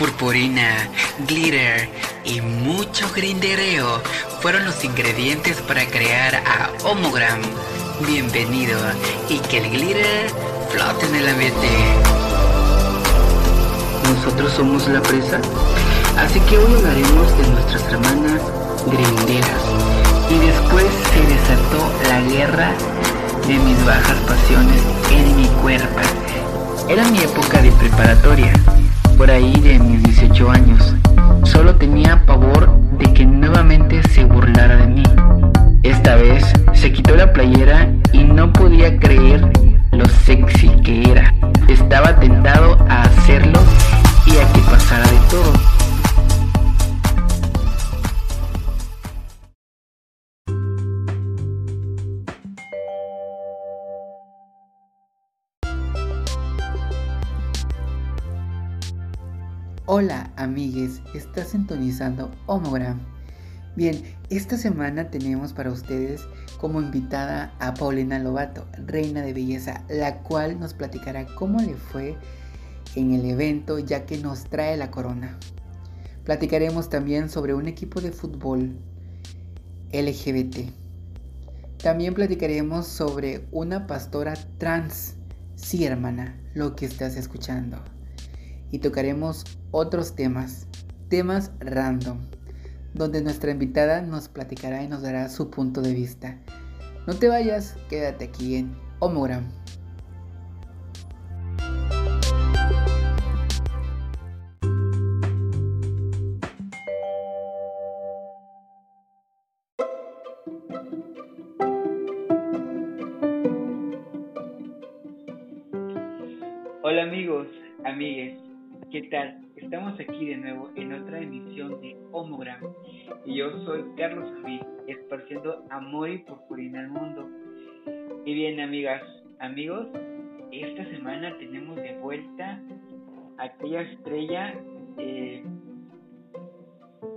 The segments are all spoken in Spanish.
Purpurina, glitter y mucho grindereo fueron los ingredientes para crear a Homogram. Bienvenido y que el glitter flote en el ambiente. Nosotros somos la presa, así que hoy hablaremos de nuestras hermanas grinderas. Y después se desató la guerra de mis bajas pasiones en mi cuerpo. Era mi época de preparatoria, por ahí de mis 18 años. Solo tenía pavor de que nuevamente se burlara de mí. Esta vez se quitó la playera y no podía creer lo sexy que era. Estaba tentado a hacerlo y a que pasara de todo. Hola amigues, estás sintonizando Homogram. Bien, esta semana tenemos para ustedes como invitada a Paulina Lobato, reina de belleza, la cual nos platicará cómo le fue en el evento ya que nos trae la corona. Platicaremos también sobre un equipo de fútbol LGBT. También platicaremos sobre una pastora trans. Sí, hermana, lo que estás escuchando y tocaremos otros temas, temas random, donde nuestra invitada nos platicará y nos dará su punto de vista. No te vayas, quédate aquí en Homogram. Hola amigos, amigues, ¿Qué tal? Estamos aquí de nuevo en otra emisión de Homogram y yo soy Carlos Javid, esparciendo amor y purpurina al mundo. Y bien, amigas, amigos, esta semana tenemos de vuelta a aquella estrella eh,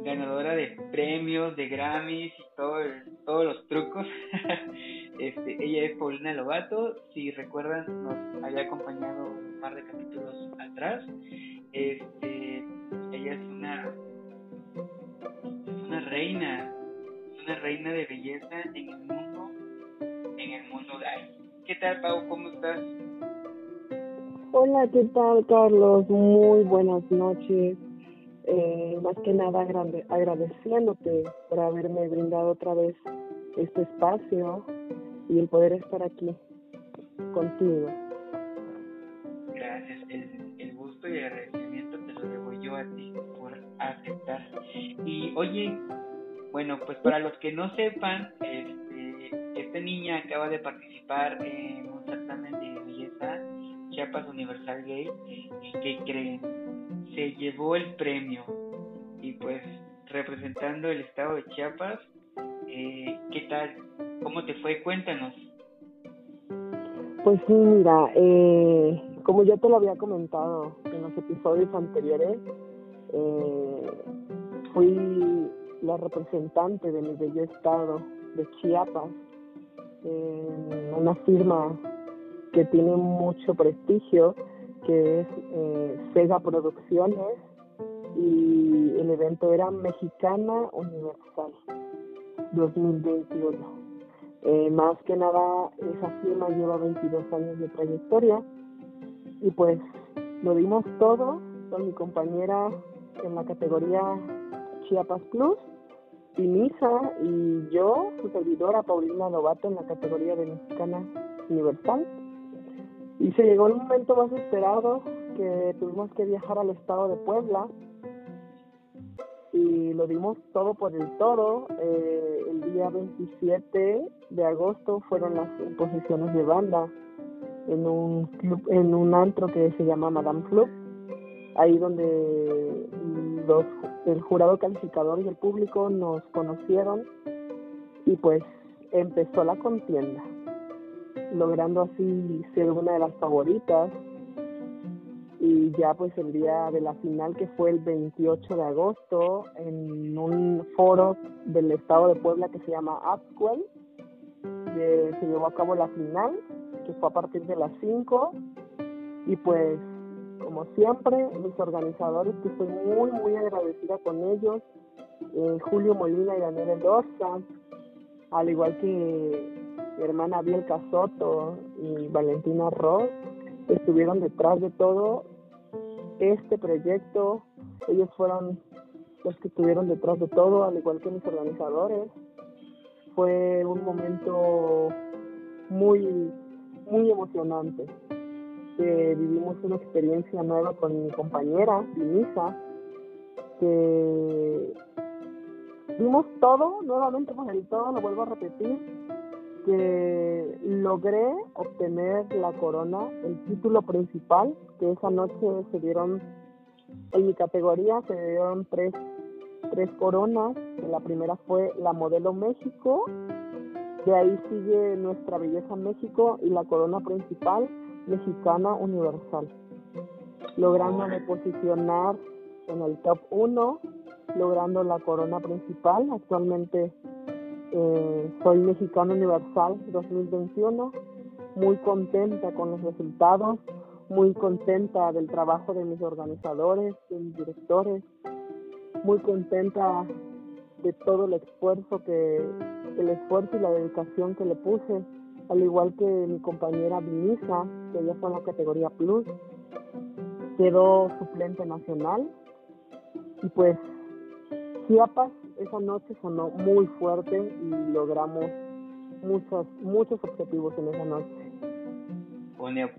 ganadora de premios, de Grammys y todo, todos los trucos. este, ella es Paulina Lobato, si recuerdan nos había acompañado un par de capítulos atrás este, ella es una, es una reina, es una reina de belleza en el mundo, en el mundo gay. ¿Qué tal, Pau? ¿Cómo estás? Hola, ¿qué tal, Carlos? Muy buenas noches. Eh, más que nada agradeciéndote por haberme brindado otra vez este espacio y el poder estar aquí contigo. Gracias, el, el gusto y el por aceptar. Y oye, bueno, pues para los que no sepan, este, esta niña acaba de participar en un certamen de belleza Chiapas Universal Gay y que creen, se llevó el premio y pues representando el estado de Chiapas, eh, ¿qué tal? ¿Cómo te fue? Cuéntanos. Pues sí, mira, eh, como ya te lo había comentado en los episodios anteriores, eh, fui la representante de mi bello estado de Chiapas, una firma que tiene mucho prestigio, que es eh, Sega Producciones, y el evento era Mexicana Universal 2021. Eh, más que nada, esa firma lleva 22 años de trayectoria y pues lo dimos todo con mi compañera en la categoría Chiapas Plus, Pinisa y yo, su servidora Paulina Novato en la categoría de Mexicana Universal. Y se llegó el momento más esperado que tuvimos que viajar al estado de Puebla. Y lo dimos todo por el todo. Eh, el día 27 de agosto fueron las posiciones de banda en un club, en un antro que se llama Madame Club, ahí donde los, el jurado calificador y el público nos conocieron. Y pues empezó la contienda, logrando así ser una de las favoritas. Y ya pues el día de la final que fue el 28 de agosto en un foro del estado de Puebla que se llama Upswell se llevó a cabo la final que fue a partir de las 5 y pues como siempre, mis organizadores, que estoy muy, muy agradecida con ellos, eh, Julio Molina y Daniel Elosa, al igual que mi hermana Bielka Soto y Valentina Ross, estuvieron detrás de todo este proyecto. Ellos fueron los que estuvieron detrás de todo, al igual que mis organizadores. Fue un momento muy, muy emocionante. Vivimos una experiencia nueva con mi compañera, Vinisa, que vimos todo, nuevamente por el todo, lo vuelvo a repetir, que logré obtener la corona, el título principal, que esa noche se dieron, en mi categoría se dieron tres, tres coronas. La primera fue la Modelo México, de ahí sigue Nuestra Belleza México y la corona principal Mexicana Universal, logrando posicionar en el top 1, logrando la corona principal. Actualmente eh, soy Mexicano Universal 2021, muy contenta con los resultados, muy contenta del trabajo de mis organizadores, de mis directores, muy contenta de todo el esfuerzo que, el esfuerzo y la dedicación que le puse, al igual que mi compañera Vinisa, que ya fue en la categoría Plus, quedó suplente nacional. Y pues Chiapas esa noche sonó muy fuerte y logramos muchos, muchos objetivos en esa noche.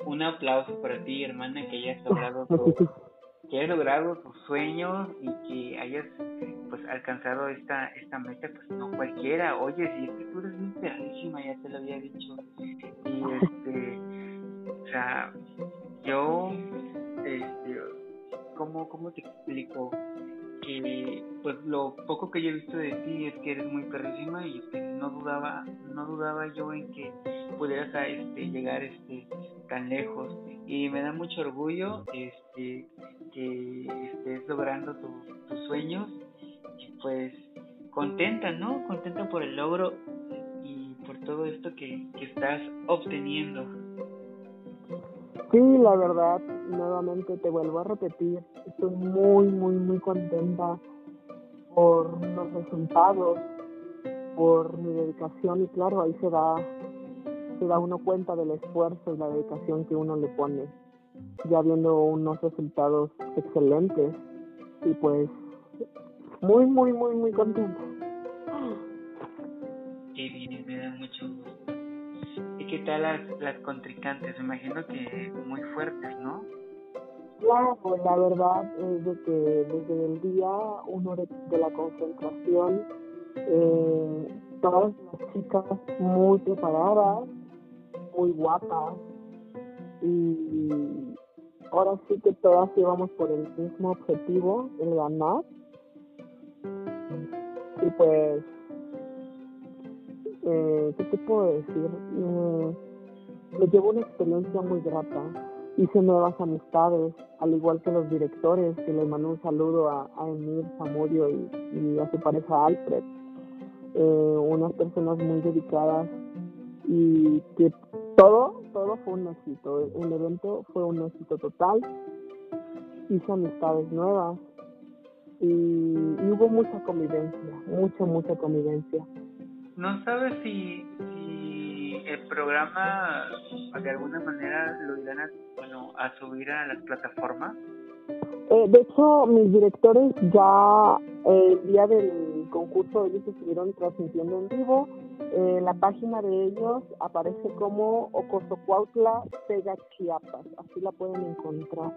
Un, aplauso para ti, hermana, que hayas logrado tu, que hayas logrado tu sueño y que hayas pues alcanzado esta esta meta, pues no cualquiera. Oye, si es que tú eres muy ya te lo había dicho. Y este, o sea, yo, este, ¿cómo, cómo te explico? Que pues lo poco que yo he visto de ti es que eres muy perrísima y este, no dudaba no dudaba yo en que pudieras este llegar este tan lejos. Y me da mucho orgullo este que estés logrando tus sueños y pues contenta no contenta por el logro y por todo esto que estás obteniendo Sí, la verdad, nuevamente te vuelvo a repetir, estoy muy, muy, muy contenta por los resultados, por mi dedicación y claro, ahí se da, se da uno cuenta del esfuerzo y la dedicación que uno le pone, ya viendo unos resultados excelentes y pues muy, muy, muy, muy contenta. Las, las contrincantes? Imagino que muy fuertes, ¿no? Claro, la verdad es de que desde el día uno de, la concentración, eh, todas las chicas muy preparadas, muy guapas, y ahora sí que todas íbamos por el mismo objetivo, el ganar. Y pues eh, ¿qué te puedo decir? me llevo una experiencia muy grata. Hice nuevas amistades, al igual que los directores, que les mando un saludo a, Emir Zamudio y, a su pareja Alfred. Eh, unas personas muy dedicadas y que todo, todo fue un éxito. El evento fue un éxito total. Hice amistades nuevas y hubo mucha convivencia, mucha, mucha convivencia. ¿No sabes si, el programa de alguna manera lo irán a, bueno, a subir a las plataformas? Eh, de hecho, mis directores ya eh, el día del concurso ellos estuvieron transmitiendo en vivo. Eh, la página de ellos aparece como Ocosocuautla Sega Chiapas. Así la pueden encontrar.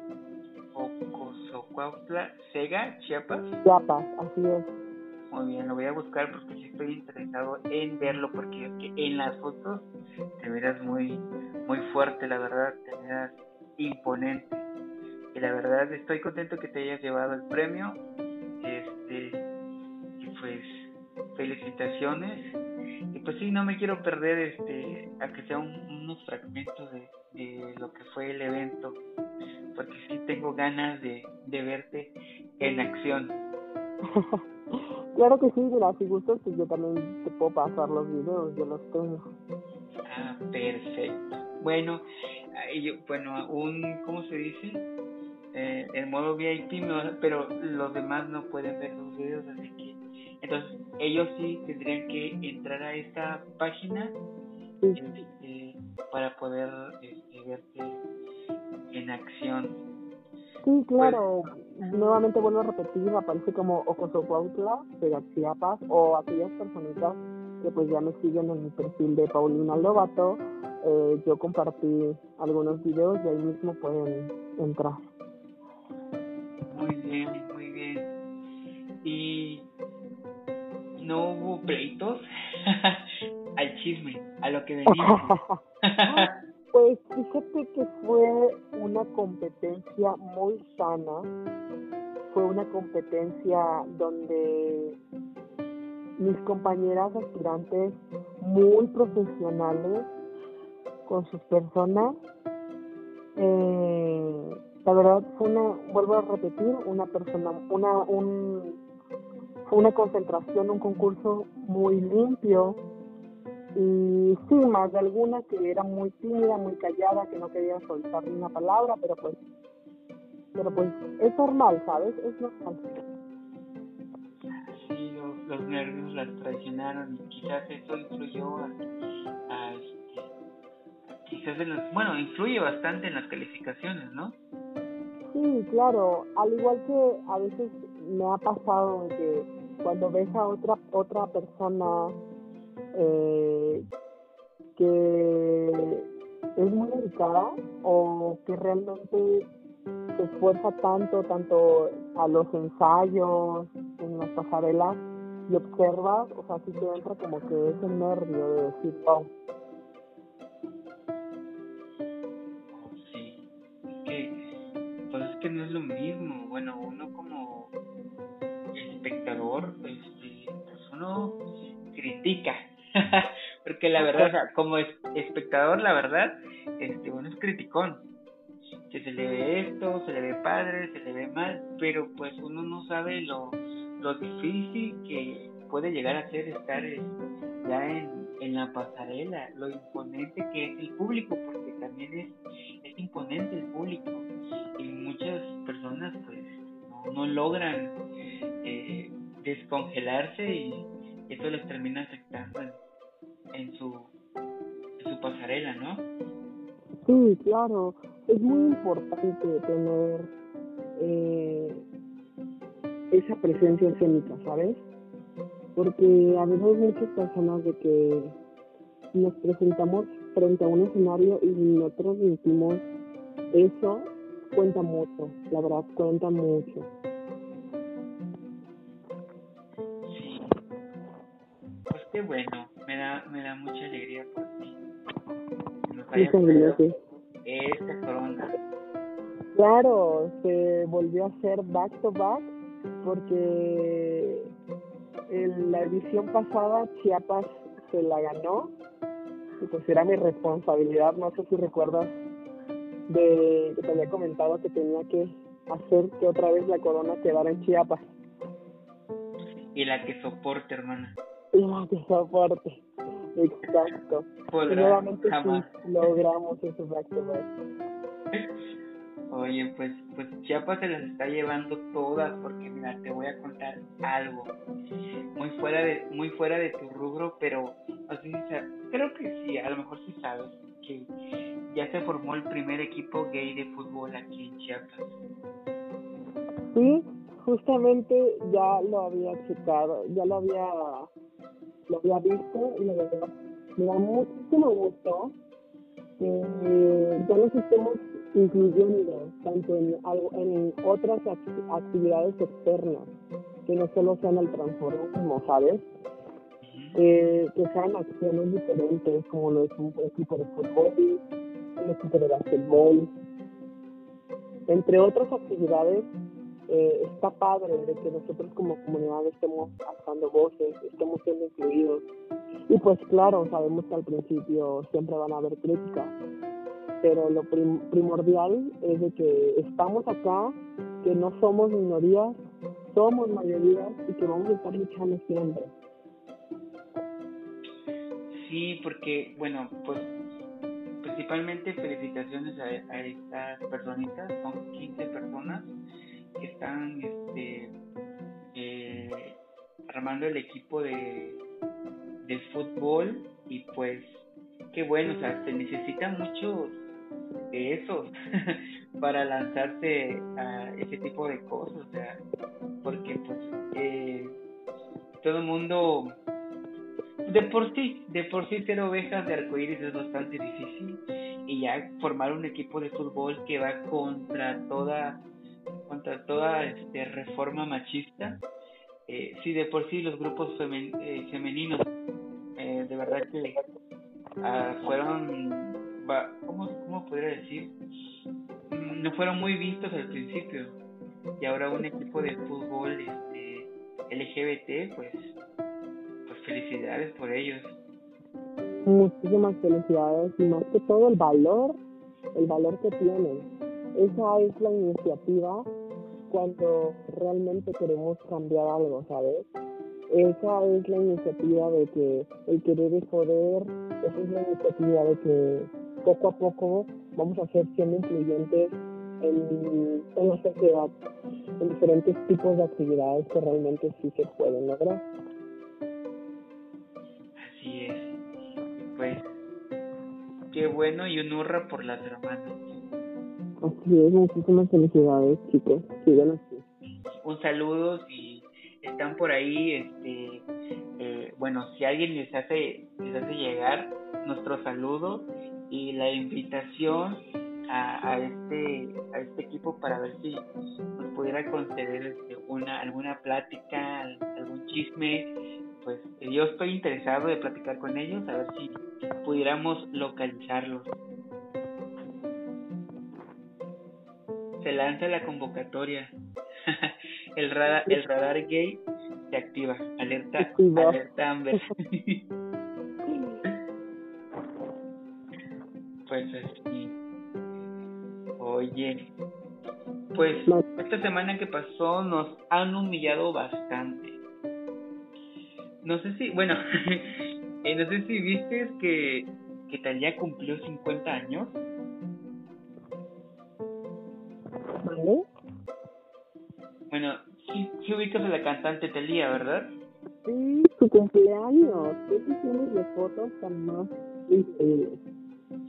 Ocosocuautla Sega Chiapas. Chiapas, así es. Muy bien, lo voy a buscar porque sí estoy interesado en verlo porque en las fotos te verás muy muy fuerte, la verdad, te verás imponente. Y la verdad estoy contento que te hayas llevado el premio. Este y pues felicitaciones. Y pues sí, no me quiero perder este a que sea unos fragmentos de, de lo que fue el evento porque sí tengo ganas de, de verte en acción. Claro que sí, mira, si gustas, pues yo también te puedo pasar los videos, yo los tengo. Ah, perfecto. Bueno, bueno, un, ¿cómo se dice? eh, el modo VIP, pero los demás no pueden ver los videos, así que entonces ellos sí tendrían que entrar a esta página este, para poder este, verte en acción. Sí, claro. Pues, Nuevamente vuelvo a repetir, aparece como Ocosocuautla de Chiapas o aquellas personitas que pues ya me siguen en mi perfil de Paulina Lobato. Eh, yo compartí algunos videos y ahí mismo pueden entrar. Muy bien, muy bien. ¿Y no hubo pleitos? Al chisme, a lo que venimos. pues fíjate que fue una competencia muy sana. Fue una competencia donde mis compañeras aspirantes muy profesionales con sus personas eh, la verdad fue una, vuelvo a repetir, una persona, una, un, fue una concentración, un concurso muy limpio y sí, más de alguna que era muy tímida, muy callada, que no quería soltar ni una palabra, pero pues, pero pues es normal, ¿sabes? Es normal. Sí, los, los nervios las traicionaron y quizás eso influyó a, a, este, quizás en los, bueno, influye bastante en las calificaciones, ¿no? Sí, claro, al igual que a veces me ha pasado que cuando ves a otra otra persona eh, que es muy dedicada o que realmente se esfuerza tanto, tanto a los ensayos, en las pasarelas, y observas, o sea, sí te entra como que ese nervio de decir, wow, no es lo mismo. Bueno, uno como espectador, este, pues uno critica. Porque la verdad, como espectador, la verdad, este, uno es criticón. Que se le ve esto, se le ve padre, se le ve mal, pero pues uno no sabe lo, lo difícil que puede llegar a ser estar ya en, en la pasarela, lo imponente que es el público, porque también es, es imponente el público y muchas personas pues no, logran eh, descongelarse y eso les termina afectando en, su en su pasarela, ¿no? Sí, claro, es muy importante tener eh, esa presencia escénica, ¿sabes? Porque a veces muchas personas de que nos presentamos frente a un escenario y no transmitimos eso cuenta mucho, la verdad cuenta mucho. Sí. Pues qué bueno, me da, me da mucha alegría por ti. Muchas gracias. Esta corona. Claro, se volvió a hacer back to back porque en la edición pasada Chiapas se la ganó y pues era mi responsabilidad, no sé si recuerdas de que te había comentado que tenía que hacer que otra vez la corona quedara en Chiapas. Y la que soporte, hermana. Que soporte, exacto. Y nuevamente sí, logramos ese back Oye, pues, pues Chiapas se las está llevando todas porque mira, te voy a contar algo muy fuera de muy fuera de tu rubro, pero así creo que sí, a lo mejor sí sabes que ya se formó el primer equipo gay de fútbol aquí en Chiapas. Sí, justamente ya lo había checado, ya lo había, lo había visto y me da muchísimo gusto que ya nos estemos incluyendo tanto en, en otras actividades externas, que no solo sean el transformismo, ¿sabes? Eh, que sean acciones diferentes, como lo es un equipo de fútbol, un equipo de básquetbol, entre otras actividades, eh, está padre de que nosotros como comunidad estemos alzando voces, estemos siendo incluidos. Y pues claro, sabemos que al principio siempre van a haber críticas, pero lo primordial es de que estamos acá, que no somos minorías, somos mayorías y que vamos a estar luchando siempre. Sí, porque, bueno, pues, pues principalmente felicitaciones a, estas personitas, son 15 personas que están este, eh, armando el equipo de, de fútbol y pues qué bueno, o sea, se necesitan muchos de esos para lanzarse a ese tipo de cosas, o sea, porque pues eh, todo el mundo de por sí, de por sí ser ovejas de arcoíris es bastante difícil y ya formar un equipo de fútbol que va contra toda contra toda este reforma machista eh, sí de por sí los grupos eh, femeninos eh, de verdad que ah, fueron ¿cómo, ¿cómo podría decir? Mm, no fueron muy vistos al principio y ahora un equipo de fútbol este LGBT pues felicidades por ellos. Muchísimas felicidades y más que todo el valor, el valor que tienen. Esa es la iniciativa cuando realmente queremos cambiar algo, ¿sabes? Esa es la iniciativa de que el querer es poder, esa es la iniciativa de que poco a poco vamos a ser siendo incluyentes en, en la sociedad, en diferentes tipos de actividades que realmente sí se pueden lograr. qué bueno y un hurra por las hermanas. Así es, muchísimas felicidades, chicos. Sigan así. Un saludo si están por ahí, este, eh, bueno, si alguien les hace, les hace llegar nuestro saludo y la invitación a, a este a este equipo para ver si nos pudiera conceder este, una alguna plática, algún chisme pues yo estoy interesado de platicar con ellos, a ver si pudiéramos localizarlos. Se lanza la convocatoria. el radar, el radar gay se activa. Alerta, alerta Amber. pues así. Oye, pues esta semana que pasó nos han humillado bastante no sé si, bueno, eh, no sé si viste que, que Talía cumplió 50 años. A la cantante Talía, ¿verdad? Sí, su cumpleaños. ¿Qué sesiones de fotos tan más increíbles?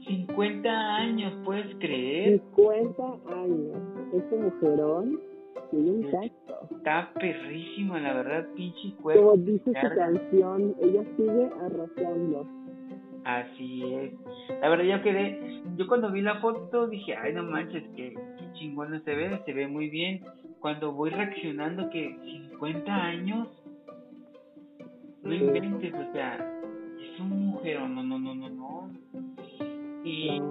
50 años, ¿puedes creer? 50 años. Este mujerón Está perrísima, la verdad, pinche cuerpo. Como dice su canción, ella sigue arrasando. Así es. La verdad, yo quedé. Yo cuando vi la foto dije, ay, no manches, que, chingón se ve, se ve muy bien. Cuando voy reaccionando, que 50 años, no inventes, o sea, es un mujer, no, no, no, no, no. Y,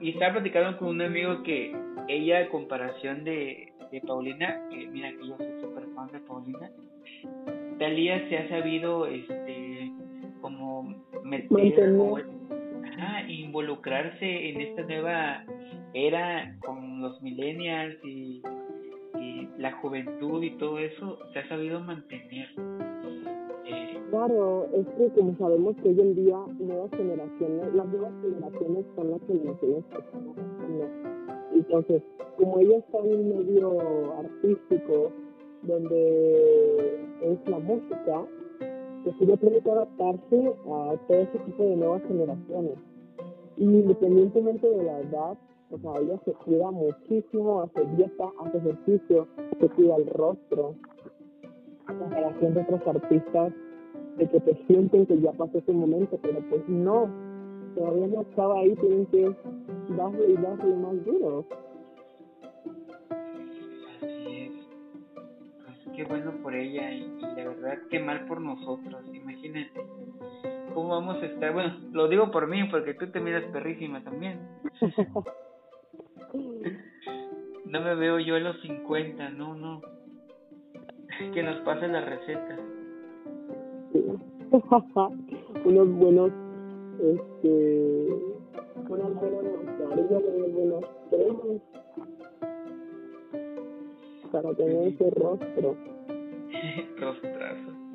y estaba platicando con un amigo que ella, a comparación de, de Paulina, que mira que yo soy súper fan de Paulina, Talía se ha sabido, este, como meter o, involucrarse en esta nueva era con los millennials y, la juventud y todo eso, se ha sabido mantener. Claro, es que como sabemos que hoy en día nuevas generaciones, las nuevas generaciones son las generaciones que estamos entonces, como ella está en un medio artístico donde es la música, pues ella tiene que adaptarse a todo ese tipo de nuevas generaciones. Independientemente de la edad, o sea, ella se cuida muchísimo, hace dieta, hace ejercicio, se cuida el rostro, a comparación de otros artistas de que te sienten que ya pasó ese momento, pero pues no, todavía no estaba ahí, tienen que darle y darle más duro. Así es. Pues qué bueno por ella y, y la verdad qué mal por nosotros. Imagínate cómo vamos a estar. Bueno, lo digo por mí porque tú te miras perrísima también. no me veo yo a los 50, no, no. Que nos pase la receta. Unos buenos este mascarilla de buenos cremas para tener ese rostro rostrazo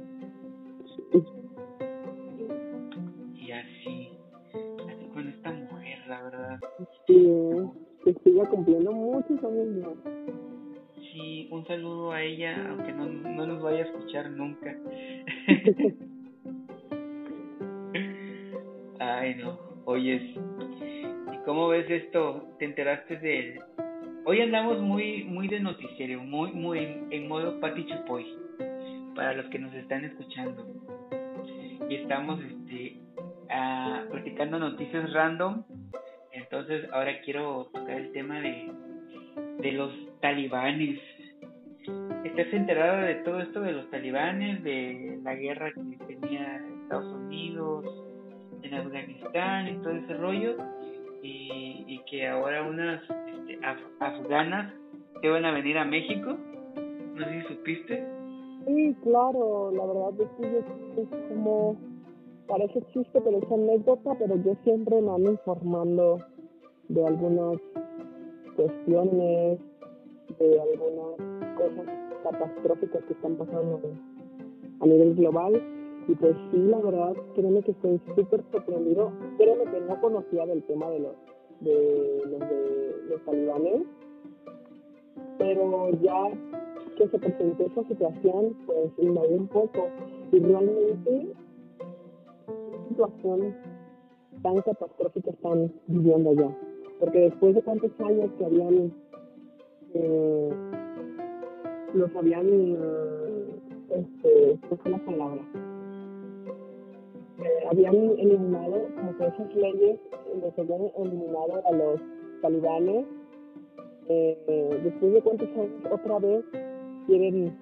verdad. Sí, que siga cumpliendo muchos años. Sí, un saludo a ella, aunque no, no nos vaya a escuchar nunca. Ay, no. Oyes, ¿y cómo ves esto? ¿Te enteraste de Hoy andamos muy muy de noticiero, muy muy en, modo Pati Chupoy, para los que nos están escuchando. Y estamos este ah, practicando noticias random. Entonces ahora quiero tocar el tema de, de los talibanes. ¿Estás enterada de todo esto de los talibanes, de la guerra que tenía Estados Unidos en Afganistán y todo ese rollo? Y, que ahora unas este, afganas que van a venir a México. No sé si supiste. Sí, claro, la verdad es que es, como, parece chiste, pero es anécdota, pero yo siempre me ando informando de algunas cuestiones, de algunas cosas catastróficas que están pasando a nivel global. Y pues sí, la verdad, créeme que estoy súper sorprendido. Créeme que no conocía del tema de los de los de los talibanes, pero ya que se presentó esa situación, pues invadió un poco y realmente situación tan catastrófica están viviendo ya, porque después de tantos años que habían eh, los habían eh, este, ¿qué fue la palabra? Eh, habían eliminado como que esas leyes les habían eliminado a los talibanes eh, después de cuántos años otra vez quieren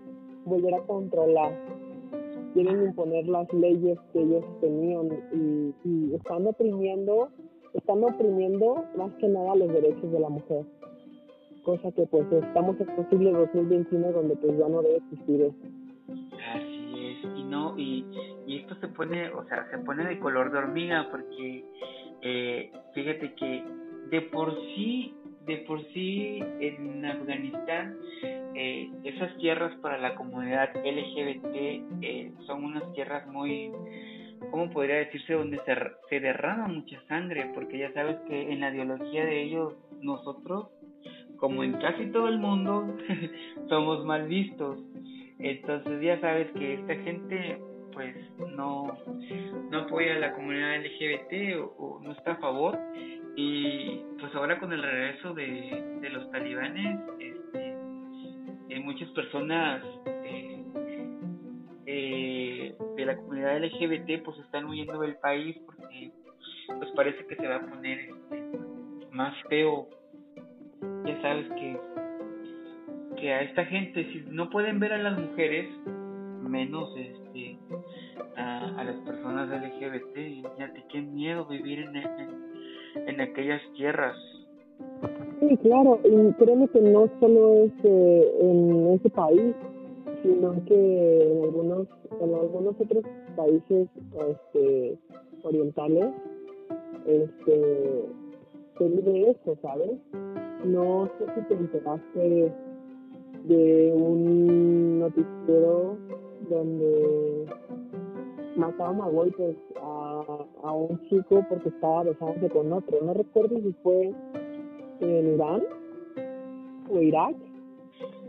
volver a controlar quieren imponer las leyes que ellos tenían y están oprimiendo están oprimiendo más que nada los derechos de la mujer cosa que pues estamos en siglo 2021 donde pues ya no debe existir eso. No y, y esto se pone o sea se pone de color de hormiga porque eh, fíjate que de por sí de por sí en Afganistán eh, esas tierras para la comunidad LGBT eh, son unas tierras muy ¿cómo podría decirse? donde se, se derrama mucha sangre porque ya sabes que en la ideología de ellos nosotros como en casi todo el mundo somos mal vistos entonces ya sabes que esta gente pues no, no apoya a la comunidad LGBT o, no está a favor y pues ahora con el regreso de, los talibanes este, eh, muchas personas eh, eh, la comunidad LGBT pues están huyendo del país porque pues parece que se va a poner este, más feo ya sabes que a esta gente, si no pueden ver a las mujeres, menos este a, las personas LGBT, imagínate qué miedo vivir en, en, aquellas tierras. Sí, claro, y créeme que no solo es eh, en ese país, sino que en algunos, en algunos otros países este, orientales este, se vive eso, ¿sabes? No sé si te enteraste de un noticiero donde mataron a golpes a, a un chico porque estaba besándose con otro. No recuerdo si fue en Irán o Irak,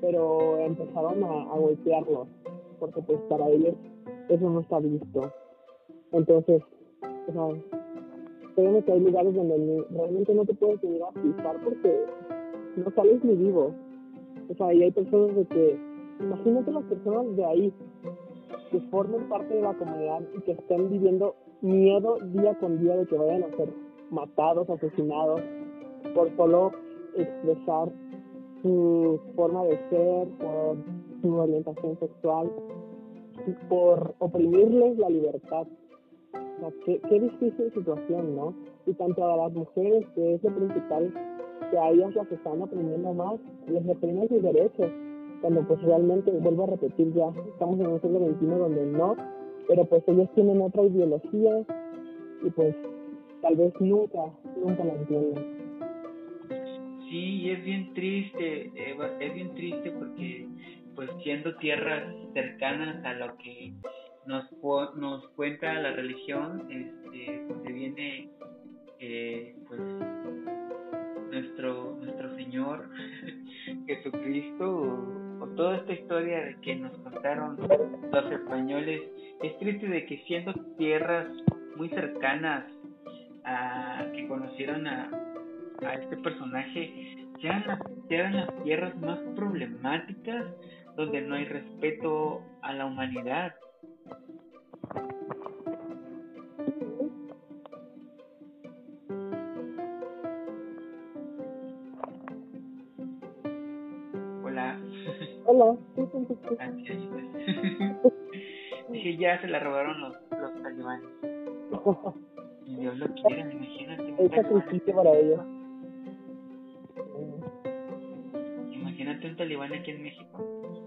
pero empezaron a, golpearlos porque pues para ellos eso no está visto. Entonces, o sea, que hay lugares donde realmente no te puedes ir a pisar porque no sales ni vivo. O sea, y hay personas de que, imagínate las personas de ahí que formen parte de la comunidad y que estén viviendo miedo día con día de que vayan a ser matados, asesinados, por solo expresar su forma de ser, por su orientación sexual, por oprimirles la libertad. O sea, qué, qué difícil situación, ¿no? Y tanto a las mujeres, que es lo principal que a ellas las están oprimiendo más, les reprimen sus derechos, cuando pues realmente, vuelvo a repetir ya, estamos en un siglo XXI donde no, pero pues ellos tienen otra ideología y pues tal vez nunca, nunca la entienden. Sí, es bien triste, Eva, es bien triste porque pues siendo tierras cercanas a lo que nos, nos cuenta la religión, este, pues viene eh, pues nuestro, nuestro Señor Jesucristo o, toda esta historia de que nos contaron los españoles, es triste de que siendo tierras muy cercanas a que conocieron a, a este personaje, las, sean las tierras más problemáticas donde no hay respeto a la humanidad. Hola. Hola. Dije, ya se la robaron los, los talibanes. Dios lo quiere, imagínate. Es sacrificio para ellos. Imagínate un talibán aquí en México.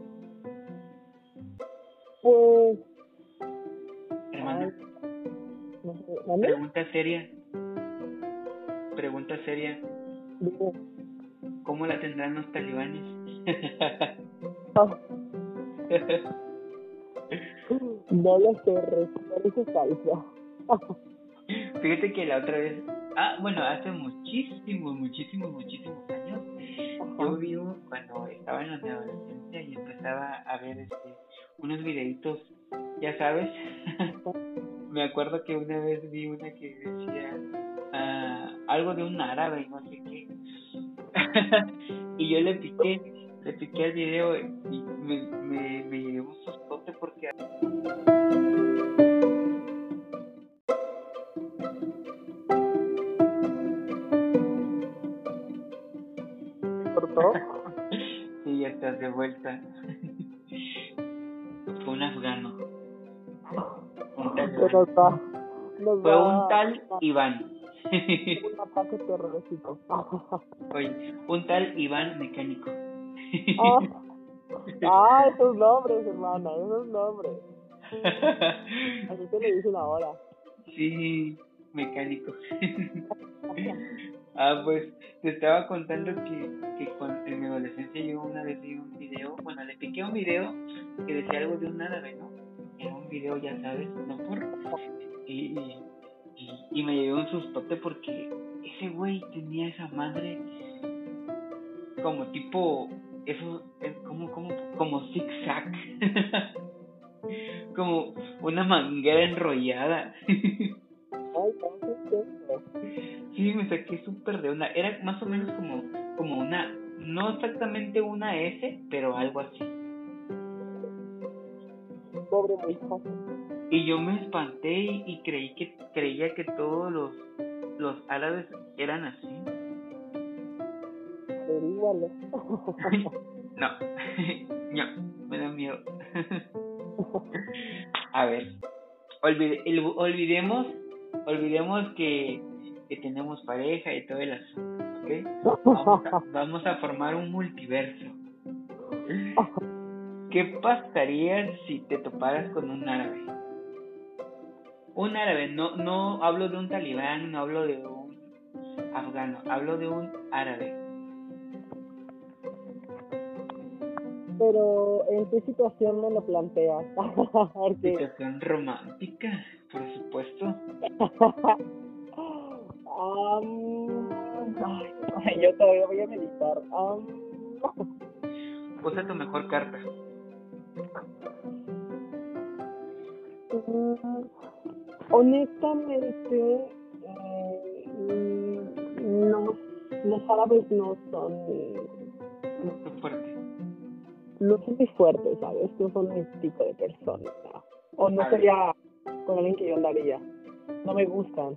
Pues. Pregunta seria. Pregunta seria. ¿Cómo la tendrán los talibanes? Ah, No lo sé, parece salsa. Fíjate que la otra vez, ah, bueno, hace muchísimos, muchísimos, muchísimos un- cuando estaba en la adolescencia y empezaba a ver este unos videitos, ya sabes, me acuerdo que una vez vi una que decía ah, algo de un árabe y no sé qué, y yo le piqué, le piqué al video y me, me, me Fue un afgano. Un tal Que nos va. Nos Fue va un tal Iván. un ataque terrorífico. Oye, un tal Iván mecánico. Ah, ah, esos nombres, hermana, esos nombres. Así te lo dicen ahora. Sí, mecánico. Ah, pues te estaba contando que, que en mi adolescencia yo una vez vi un video, bueno, le piqué un video que decía algo de un árabe, ¿no? Era un video, ya sabes, no por... Y, y, y, me llevé un sustote porque ese güey tenía esa madre como tipo, eso, es como, como, como zigzag. como una manguera enrollada. Ay. Sí, me saqué súper de una. Era más o menos como, como una, no exactamente una S, pero algo así. Pobre muchacho. Y yo me espanté y, y creí que creía que todos los, los árabes eran así. Averígualo. No, no, me da miedo. A ver, olvide- el- olvidemos, olvidemos que, que tenemos pareja y todo el asunto, ¿ok? Vamos a, vamos a formar un multiverso. ¿Qué pasaría si te toparas con un árabe? Un árabe, no, no hablo de un talibán, no hablo de un afgano, hablo de un árabe. Pero, ¿en qué situación me lo planteas? Porque Situación romántica, por supuesto. Am, ay, yo todavía voy a meditar. Am, Usa tu mejor carta. mm, honestamente, eh, mm, no, los árabes no son, fuerte. No son muy fuertes, ¿sabes? No son mi tipo de persona. O no A ver. sería con alguien que yo andaría. No me gustan.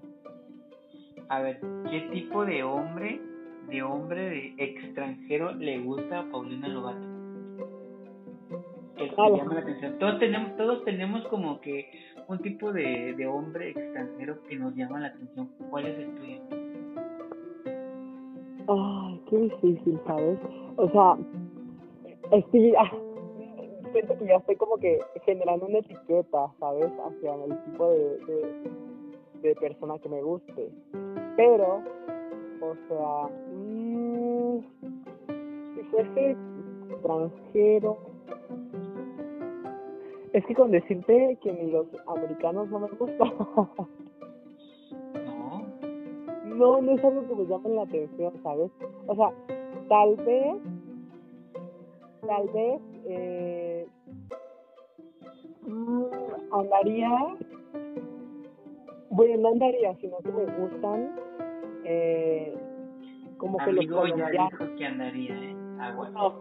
A ver, ¿qué tipo de hombre, de hombre de extranjero le gusta a Paulina Lobato? Que Ah, llama la atención. Todos tenemos, todos tenemos como que un tipo de, de hombre extranjero que nos llama la atención. ¿Cuál es el tuyo? Ay, qué difícil, ¿sabes? O sea, ah, siento que ya estoy como que generando una etiqueta, ¿sabes? Hacia el tipo de, de, de persona que me guste. Pero, o sea, mm, si fuese extranjero, es que con decirte que ni los americanos no me gustan. No, no es algo que me llame la atención, ¿sabes? O sea, tal vez, tal vez, eh, mm, andaría, bueno, no andaría, sino que me gustan, eh, como que los colombianos. ya dijo que andaría, ¿eh? Agua. No,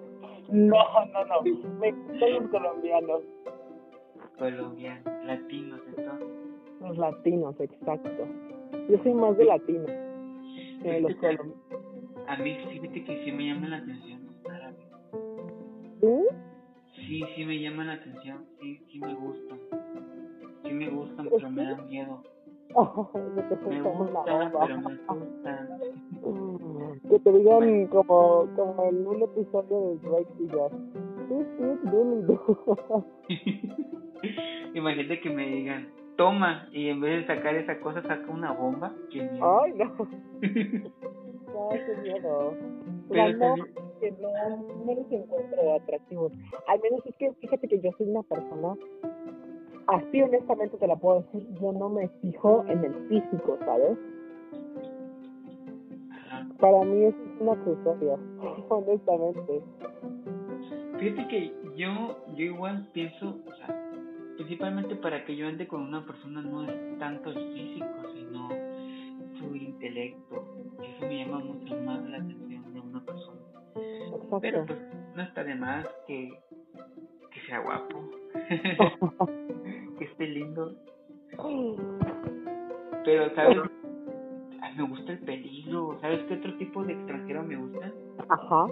no, no, no, me gustan los colombianos. Colombianos, latinos entonces. Los latinos, exacto. Yo soy más de latino. Eh, los colombianos. A mí fíjate que sí me llama la atención. ¿Sí? Sí, sí me llama la atención, sí, sí me gustan. Sí me gustan, pero me dan miedo. me gustan, pero me gustan. Que te digan como, como en un episodio de Drake y yo. Imagínate que me digan, toma, y en vez de sacar esa cosa saca una bomba. Qué miedo. Ay, no. no, qué miedo. Pero no, que no, no los encuentro atractivos. Al menos es que fíjate que yo soy una persona, así honestamente te la puedo decir, yo no me fijo en el físico, ¿sabes? Para mí es una accesorio, honestamente. Fíjate que yo, yo igual pienso, o sea, principalmente para que yo ande con una persona no es tanto el físico, sino su intelecto. Eso me llama mucho más la atención de una persona. Pero pues no está de más que, que sea guapo, que esté lindo. Pero, ¿sabes? me gusta el peligro. ¿Sabes qué otro tipo de extranjero me gusta? Ajá.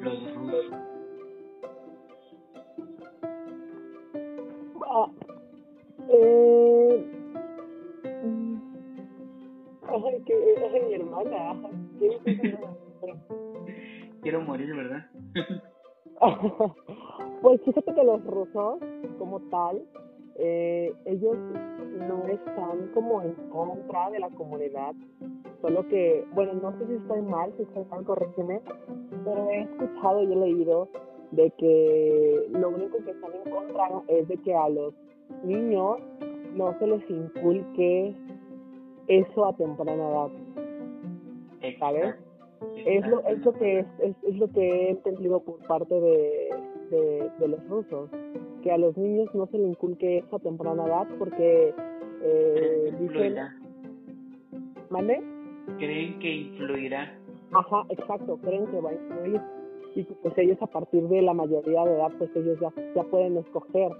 Los rusos. Ah, eh, mm, ay, que es mi hermana. Quiero morir, ¿verdad? pues fíjate que los rusos, como tal, eh, ellos no están como en contra de la comunidad, solo que, bueno, no sé si estoy mal, si estoy mal, corrígeme, pero he escuchado y he leído de que lo único que están en contra es de que a los niños no se les inculque eso a temprana edad. ¿Sabes? Es lo, es lo que es, es, lo que he entendido por parte de, de, los rusos, que a los niños no se les inculque eso a temprana edad porque eh, dicen... ¿Mande? Creen que influirá. Ajá, exacto, creen que va a influir y pues ellos a partir de la mayoría de edad pues ellos ya, ya pueden escoger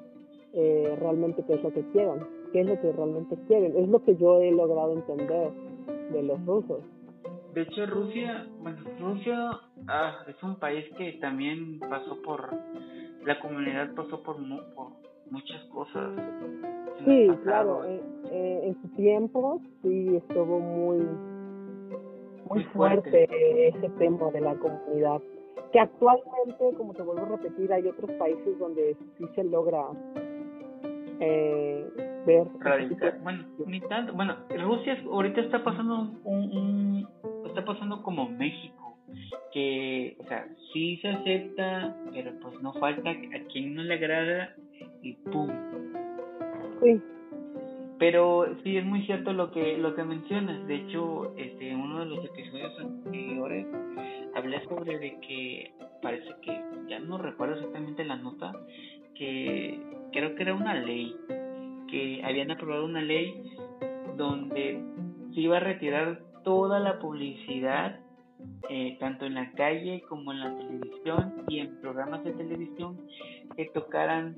eh, realmente qué es lo que quieren, qué es lo que realmente quieren, es lo que yo he logrado entender de los rusos. De hecho Rusia, bueno, Rusia ah, es un país que también pasó por, la comunidad pasó por, por muchas cosas. Sí, claro, eh, eh, en su tiempo sí estuvo muy muy fuerte ese tema de la comunidad que actualmente, como te vuelvo a repetir, hay otros países donde sí se logra eh, ver. Bueno, ni tanto. Bueno, Rusia ahorita está pasando un, está pasando como México, que, o sea, sí se acepta, pero pues no falta a quien no le agrada y pum. Sí. Pero sí es muy cierto lo que lo que mencionas. De hecho, este uno de los episodios anteriores hablé sobre de que parece que, ya no recuerdo exactamente la nota, que creo que era una ley, que habían aprobado una ley donde se iba a retirar toda la publicidad, eh, tanto en la calle como en la televisión y en programas de televisión que tocaran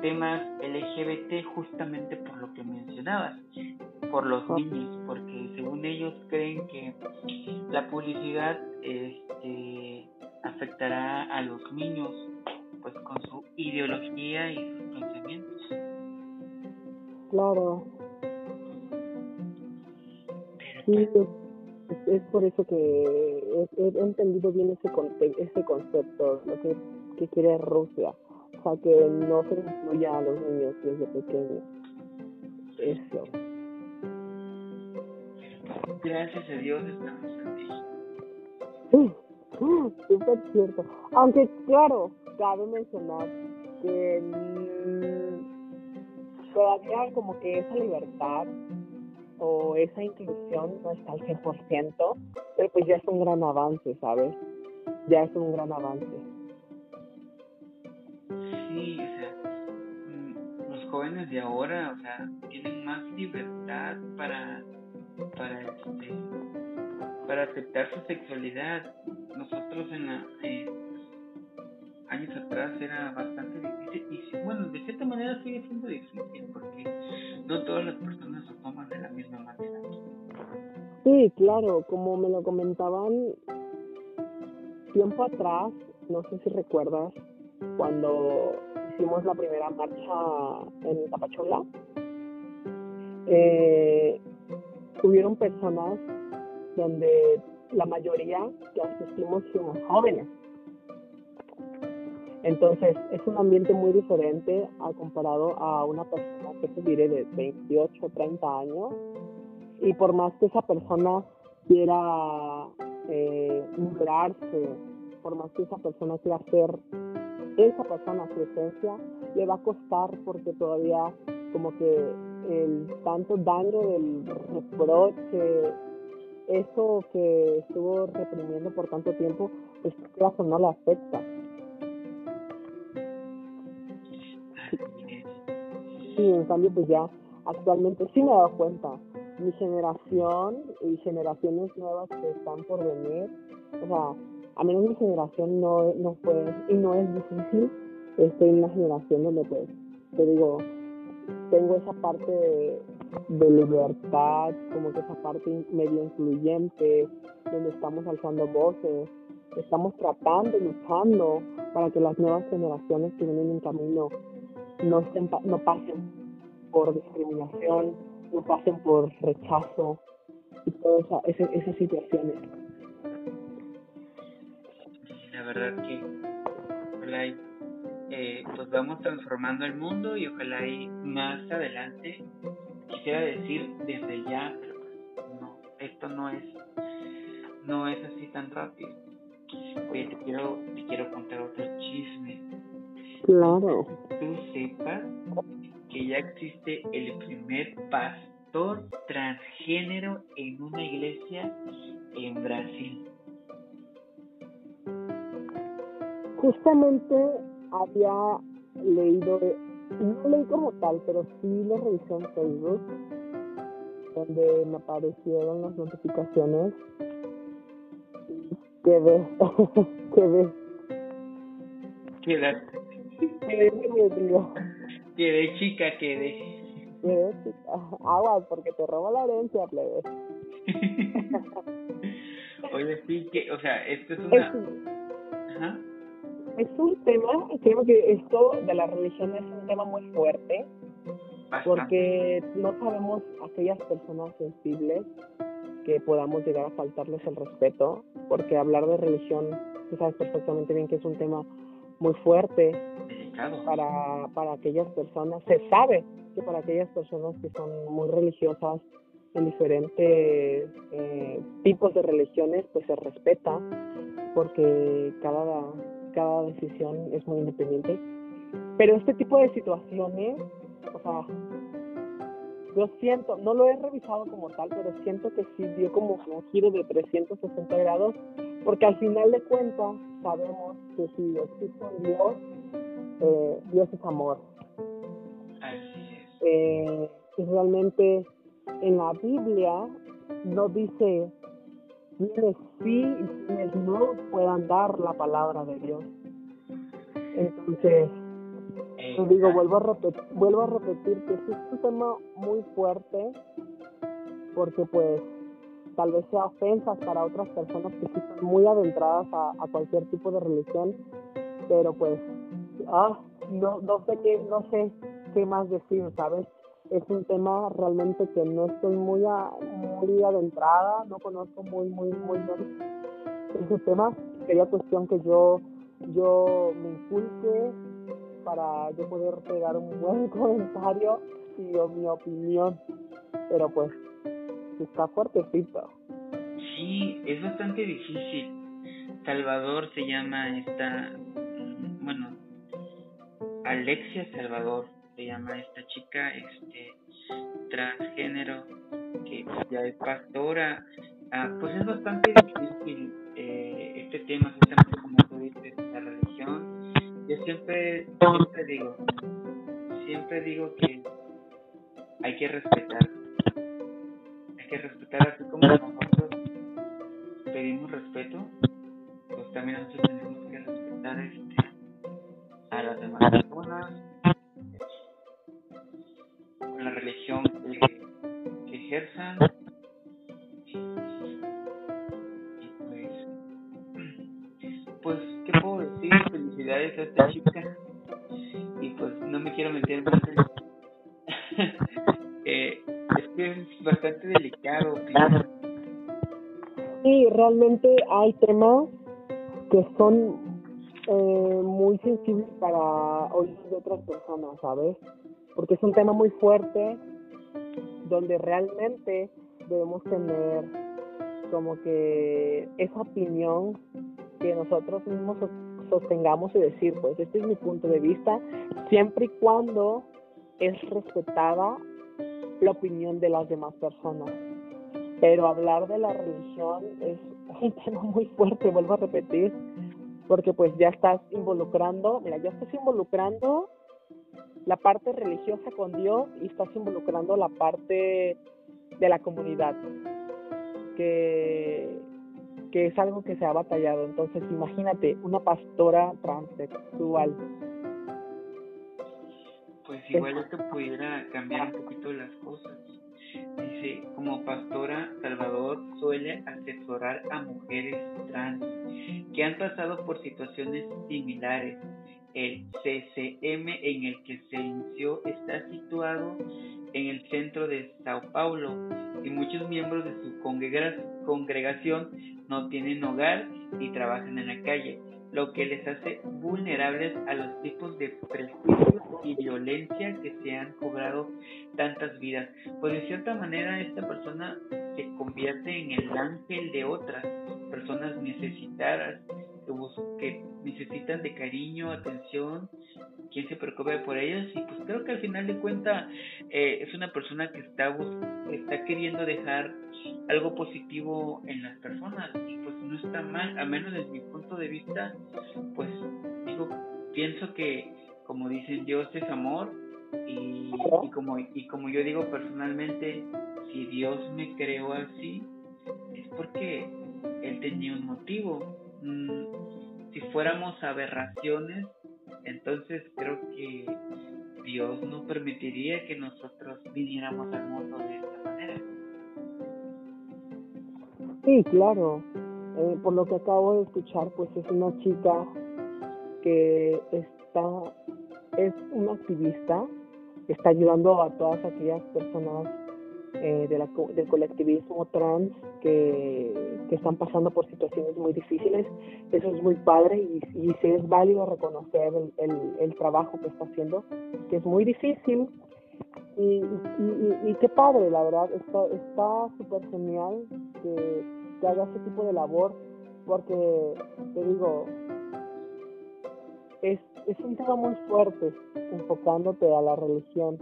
temas LGBT justamente por lo que mencionabas, por los niños, porque según ellos creen que la publicidad este, afectará a los niños pues con su ideología y sus pensamientos. Claro. sí, es, por eso que he, entendido bien ese, ese concepto, lo que, que quiere Rusia. O sea, que no se incluya a los niños desde pequeños. Eso. Gracias a Dios estamos aquí. Sí, súper cierto. Aunque, claro, cabe mencionar que mm, todavía como que esa libertad o esa inclusión no está al 100%, pero pues ya es un gran avance, ¿sabes? Ya es un gran avance. Sí, o sea, mm, los jóvenes de ahora, o sea, tienen más libertad para, para, este, para aceptar su sexualidad. Nosotros en la, años atrás era bastante difícil y bueno, de cierta manera sigue siendo difícil porque no todas las personas Sí, claro, como me lo comentaban tiempo atrás, no sé si recuerdas, cuando hicimos la primera marcha en Tapachola, eh, hubieron personas donde la mayoría que asistimos fuimos jóvenes. Entonces, es un ambiente muy diferente a comparado a una persona que te diré de 28 o 30 años. Y por más que esa persona quiera eh, por más que esa persona quiera ser esa persona, su esencia, le va a costar porque todavía como que el tanto daño del reproche, eso que estuvo reprimiendo por tanto tiempo, pues eso no le afecta. Sí, en cambio pues ya actualmente sí me he dado cuenta, mi generación y generaciones nuevas que están por venir, o sea, a menos mi generación no, no y no es difícil, estoy en una generación donde pues, te digo, tengo esa parte de, libertad, como que esa parte medio influyente, donde estamos alzando voces, estamos tratando, luchando para que las nuevas generaciones que vienen en camino no, estén, no pasen por discriminación, no pasen por rechazo y todas esa, esas situaciones. La verdad que ojalá eh, pues vamos transformando el mundo y ojalá y más adelante quisiera decir desde ya pero pues, no esto no es no es así tan rápido. Oye te quiero te quiero contar otro chisme. Claro. Tú sepas que ya existe el primer pastor transgénero en una iglesia en Brasil Justamente había leído, no leí como tal, pero sí lo revisé en Facebook, donde me aparecieron las notificaciones. Quedé, quedé. Quedé. Quedé, Quedé chica, quedé. Quedé chica. Aguas, porque te robo la herencia, plebe. Oye, sí, que, o sea, esto es una... Ajá es un tema, creo que esto de la religión es un tema muy fuerte, porque no sabemos aquellas personas sensibles que podamos llegar a faltarles el respeto, porque hablar de religión, tú sabes perfectamente bien que es un tema muy fuerte para, para aquellas personas, se sabe que para aquellas personas que son muy religiosas en diferentes eh, tipos de religiones, pues se respeta, porque cada cada decisión es muy independiente. Pero este tipo de situaciones, o sea, yo siento, no lo he revisado como tal, pero siento que sí dio como un giro de 360 grados, porque al final de cuentas sabemos que si existe un Dios, eh, Dios es amor. Eh, y realmente en la Biblia no dice quienes sí y quienes no puedan dar la palabra de Dios. Entonces, te digo, vuelvo a, repetir, vuelvo a repetir que este es un tema muy fuerte porque pues tal vez sea ofensas para otras personas que están muy adentradas a, a cualquier tipo de religión, pero pues, ah, no, no sé qué, no sé qué más decir, ¿sabes? es un tema realmente que no estoy muy, a, muy adentrada, no conozco muy, muy, muy bien ese tema. Sería cuestión que yo, yo me inculque para yo poder pegar un buen comentario y mi opinión. Pero pues, está fuertecito. Sí, es bastante difícil. Salvador se llama esta, bueno, Alexia Salvador se llama esta chica, este transgénero, que ya es pastora, ah, pues es bastante difícil eh, este tema, justamente como tú dices. Yo siempre, siempre digo, siempre digo que hay que respetar, hay que respetar así como nosotros pedimos respeto, pues también nosotros tenemos que respetar este, a las demás personas, la religión que, ejerzan. Felicidades a esta chica. Y pues no me quiero meter más eh, es que es bastante delicado. Sí, realmente hay temas que son eh, muy sensibles para oír de otras personas, ¿sabes? Porque es un tema muy fuerte donde realmente debemos tener como que esa opinión que nosotros mismos sostengamos y decir, pues este es mi punto de vista, siempre y cuando es respetada la opinión de las demás personas. Pero hablar de la religión es un tema muy fuerte, vuelvo a repetir, porque pues ya estás involucrando, mira, ya estás involucrando la parte religiosa con Dios y estás involucrando la parte de la comunidad, que, que es algo que se ha batallado. Entonces imagínate, una pastora transexual pues igual yo te pudiera cambiar un poquito las cosas. Dice, como pastora, Salvador suele asesorar a mujeres trans que han pasado por situaciones similares. El CCM en el que se inició está situado en el centro de Sao Paulo y muchos miembros de su congregación no tienen hogar y trabajan en la calle lo que les hace vulnerables a los tipos de prejuicios y violencia que se han cobrado tantas vidas. Pues de cierta manera esta persona se convierte en el ángel de otras personas necesitadas, que necesitan de cariño, atención, quien se preocupe por ellos y pues creo que al final de cuentas eh, es una persona que está, está queriendo dejar algo positivo en las personas y pues no está mal, a menos desde mi punto de vista, pues digo, pienso que como dicen Dios es amor y como y como yo digo personalmente, si Dios me creó así es porque él tenía un motivo. Mm, si fuéramos aberraciones, entonces creo que Dios no permitiría que nosotros viniéramos al mundo de esta manera. Sí, claro. Eh, por lo que acabo de escuchar, pues es una chica que está, es una activista, que está ayudando a todas aquellas personas eh, de del colectivismo trans que, que, están pasando por situaciones muy difíciles. Eso es muy padre y, y sí es válido reconocer el, el, trabajo que está haciendo, que es muy difícil, y, y, qué padre, la verdad, está súper genial que, que haga ese tipo de labor, porque te digo, es, es un tema muy fuerte enfocándote a la religión,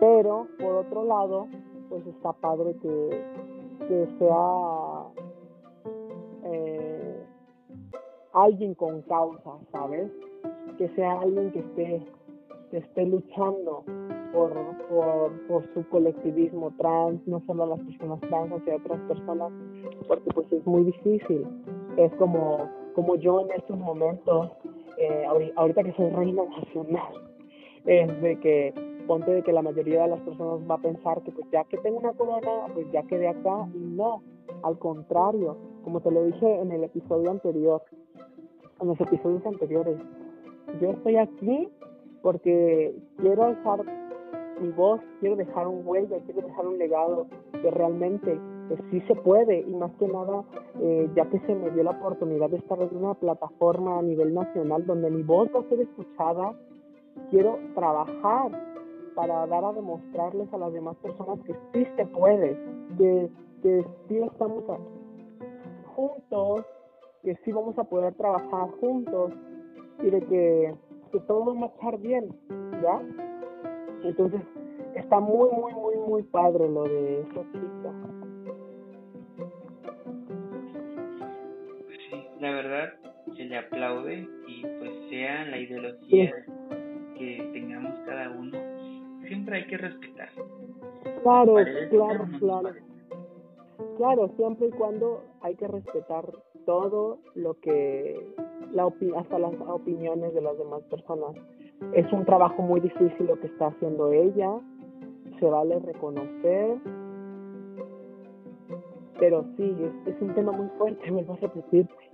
pero por otro lado, pues está padre que, que sea eh, alguien con causa, ¿sabes? Que sea alguien que esté, que esté luchando por, por, su colectivismo trans, no solo a las personas trans, sino a otras personas, porque pues es muy difícil. Es como, como yo en estos momentos, eh, ahorita que soy reina nacional, es de que ponte de que la mayoría de las personas va a pensar que pues ya que tengo una corona, pues ya quedé acá, y no, al contrario, como te lo dije en el episodio anterior, en los episodios anteriores, yo estoy aquí porque quiero alzar mi voz, quiero dejar un huella, quiero dejar un legado que realmente pues, sí se puede y más que nada eh, ya que se me dio la oportunidad de estar en una plataforma a nivel nacional donde mi voz va a ser escuchada, quiero trabajar para dar a demostrarles a las demás personas que sí se puede, que, que sí estamos aquí juntos, que sí vamos a poder trabajar juntos y de que, que todo va a marchar bien, ¿ya? Entonces, está muy, muy, muy, muy padre lo de esa chicos. Pues la verdad, se le aplaude y pues sea la ideología que tengamos cada uno siempre hay que respetar. Claro, claro, claro. Claro, siempre y cuando hay que respetar todo lo que, la hasta las opiniones de las demás personas. Es un trabajo muy difícil lo que está haciendo ella, se vale reconocer, pero sí, es, es un tema muy fuerte, vuelvo a repetirte.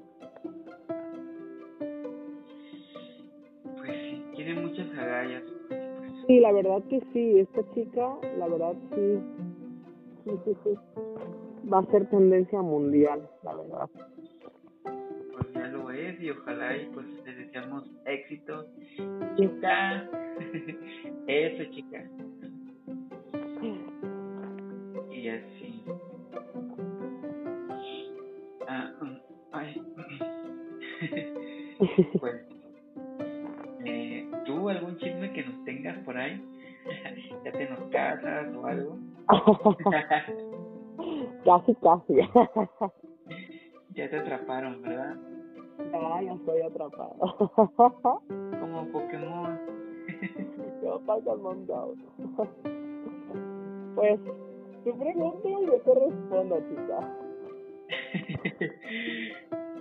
Sí, la verdad que sí, esta chica, la verdad sí, sí, sí, sí, va a ser tendencia mundial, la verdad. Pues ya lo es y ojalá y pues le deseamos éxito. Chica, eso chica. Y así. Ah, mm, ay. pues por ahí? ¿Ya te nos casas o algo? casi, casi. ya te atraparon, ¿verdad? Ya, ya estoy atrapado. Como Pokémon. Yo Pokémon Go. Pues, tu pregunta y yo te respondo, chica.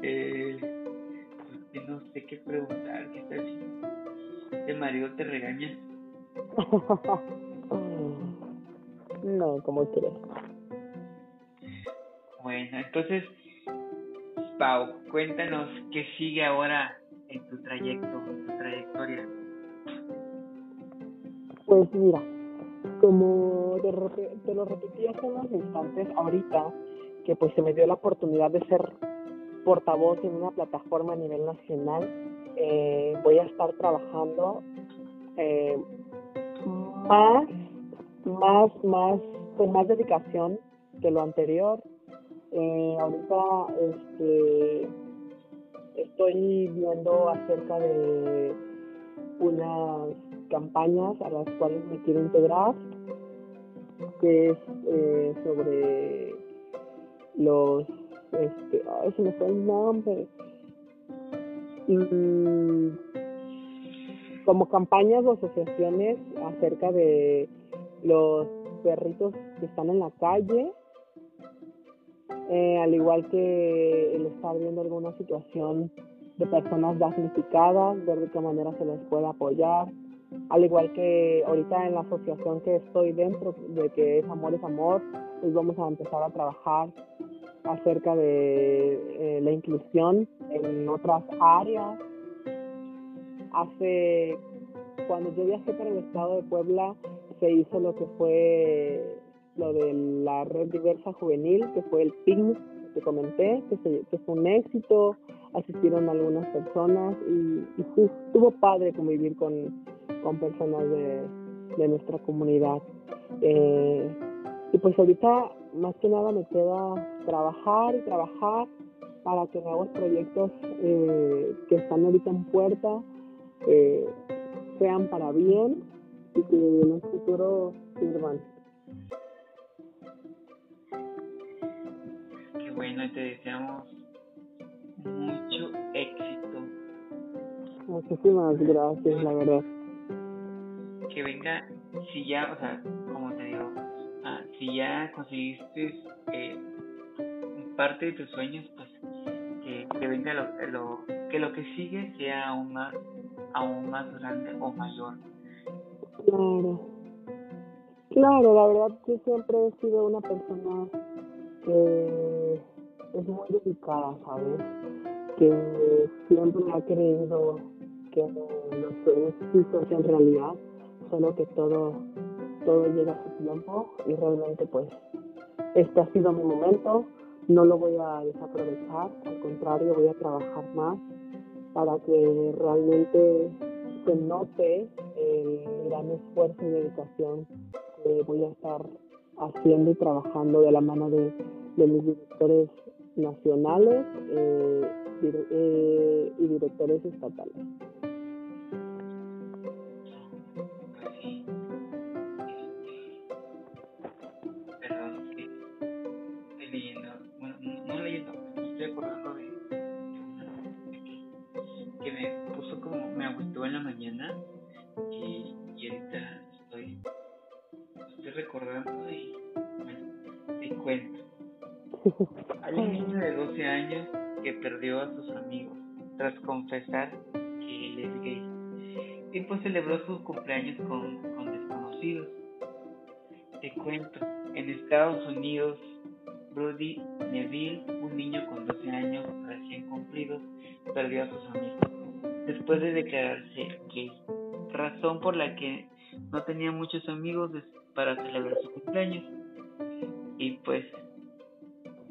eh, pues no sé qué preguntar, qué tal ¿El marido te regaña? no, como quieres. Bueno, entonces, Pau, cuéntanos qué sigue ahora en tu trayecto, en tu trayectoria. Pues mira, como te, te lo repetí hace unos instantes, ahorita que pues se me dio la oportunidad de ser portavoz en una plataforma a nivel nacional, eh, voy a estar trabajando eh, más, más, más, con más dedicación que lo anterior. Eh, ahorita este, estoy viendo acerca de unas campañas a las cuales me quiero integrar, que es eh, sobre los, este, ay, se me fue el nombre, como campañas o asociaciones acerca de los perritos que están en la calle, eh, al igual que el estar viendo alguna situación de personas damnificadas, ver de qué manera se les puede apoyar, al igual que ahorita en la asociación que estoy dentro, de que es Amor es Amor, pues vamos a empezar a trabajar acerca de eh, la inclusión en otras áreas. Hace, cuando yo viajé para el estado de Puebla, se hizo lo que fue lo de la red diversa juvenil, que fue el picnic que comenté, que, que fue un éxito, asistieron algunas personas y, y estuvo padre convivir con, con personas de, de nuestra comunidad. Eh, y pues ahorita más que nada me queda trabajar y trabajar para que nuevos proyectos eh, que están ahorita en puerta eh, sean para bien y que en un futuro sirvan. Qué bueno, te deseamos mucho éxito. Muchísimas gracias, la verdad. Que venga, si ya, o sea, como te digo, ah, si ya conseguiste eh, parte de tus sueños, pues que, que venga lo, que lo que sigue sea aún más, aún más grande o mayor. Claro. Claro, la verdad que siempre he sido una persona que es muy dedicada, ¿sabes? Que siempre ha creído que los sueños sí se hacen realidad, solo que todo, todo llega a su tiempo y realmente pues este ha sido mi momento no lo voy a desaprovechar, al contrario, voy a trabajar más para que realmente se note el gran esfuerzo y dedicación que voy a estar haciendo y trabajando de la mano de, mis directores nacionales eh, eh, y directores estatales. Perdió a sus amigos tras confesar que él es gay y pues celebró sus cumpleaños con, con desconocidos. Te cuento, en Estados Unidos, Brody Neville, un niño con 12 años recién cumplidos, perdió a sus amigos después de declararse gay, razón por la que no tenía muchos amigos para celebrar su cumpleaños. Y pues,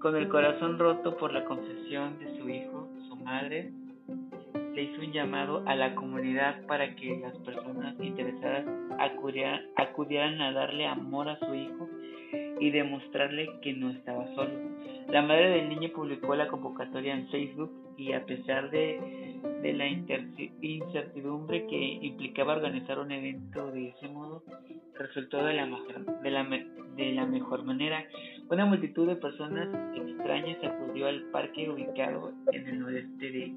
con el corazón roto por la confesión de su hijo, su madre le hizo un llamado a la comunidad para que las personas interesadas acudieran, acudieran a darle amor a su hijo y demostrarle que no estaba solo. La madre del niño publicó la convocatoria en Facebook y a pesar de, de la incertidumbre que implicaba organizar un evento de ese modo, resultó de la, de la, de la mejor manera. Una multitud de personas extrañas acudió al parque ubicado en el noreste de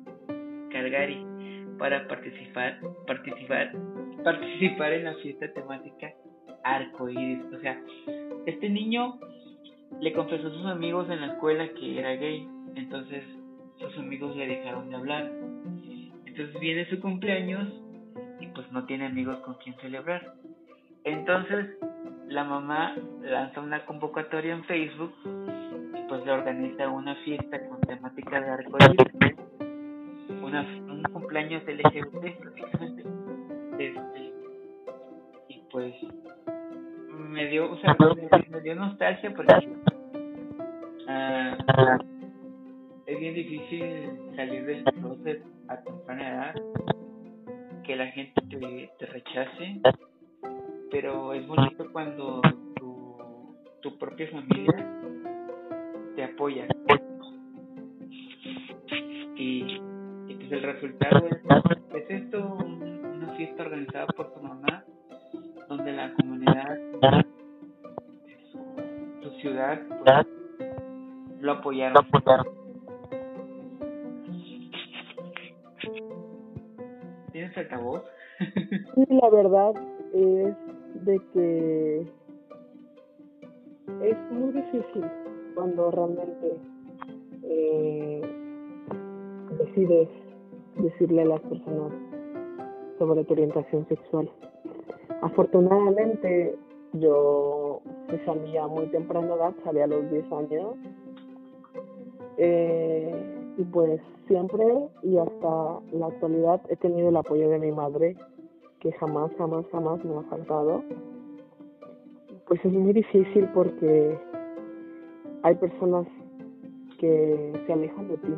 Calgary para participar, participar, participar en la fiesta temática arcoíris. O sea, este niño le confesó a sus amigos en la escuela que era gay, entonces sus amigos le dejaron de hablar. Entonces viene su cumpleaños y pues no tiene amigos con quien celebrar. Entonces la mamá lanza una convocatoria en Facebook y pues le organiza una fiesta con temática de arcoíris, una, un cumpleaños LGBT. Este, y pues me dio, o sea, me, dio nostalgia porque uh, bien difícil salir del closet a temprana edad, que la gente te, rechace, pero es bonito cuando tu, tu propia familia te apoya. Y, pues el resultado es, es esto, una fiesta organizada por tu mamá, donde la comunidad ciudad pues, lo apoyaron. ¿Tienes sí, la verdad es de que es muy difícil cuando realmente eh, decides decirle a las personas sobre tu orientación sexual. Afortunadamente yo salía muy temprano edad, salía a los 10 años. Eh, y pues siempre y hasta la actualidad he tenido el apoyo de mi madre, que jamás, jamás, jamás me ha faltado. Pues es muy difícil porque hay personas que se alejan de ti.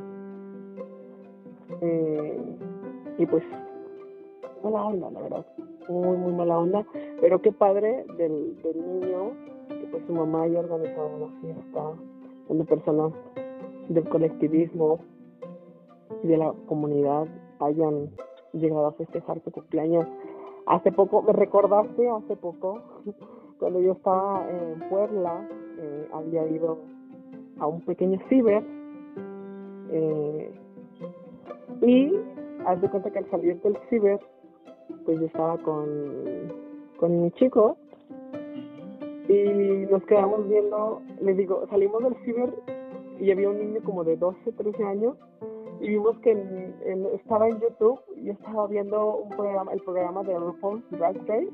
Eh, y pues, mala onda, la verdad. Muy, muy mala onda. Pero qué padre del, del niño que pues su mamá haya organizado una fiesta donde personas del colectivismo y de la comunidad hayan llegado a festejar su cumpleaños. Hace poco, me recordaste hace poco, cuando yo estaba en Puebla, eh, había ido a un pequeño ciber eh, y haz de cuenta que al salir del ciber, pues yo estaba con, con mi chico y nos quedamos viendo, les digo, salimos del ciber y había un niño como de 12, 13 años y vimos que estaba en YouTube y estaba viendo un programa, el programa de RuPaul's Drag Race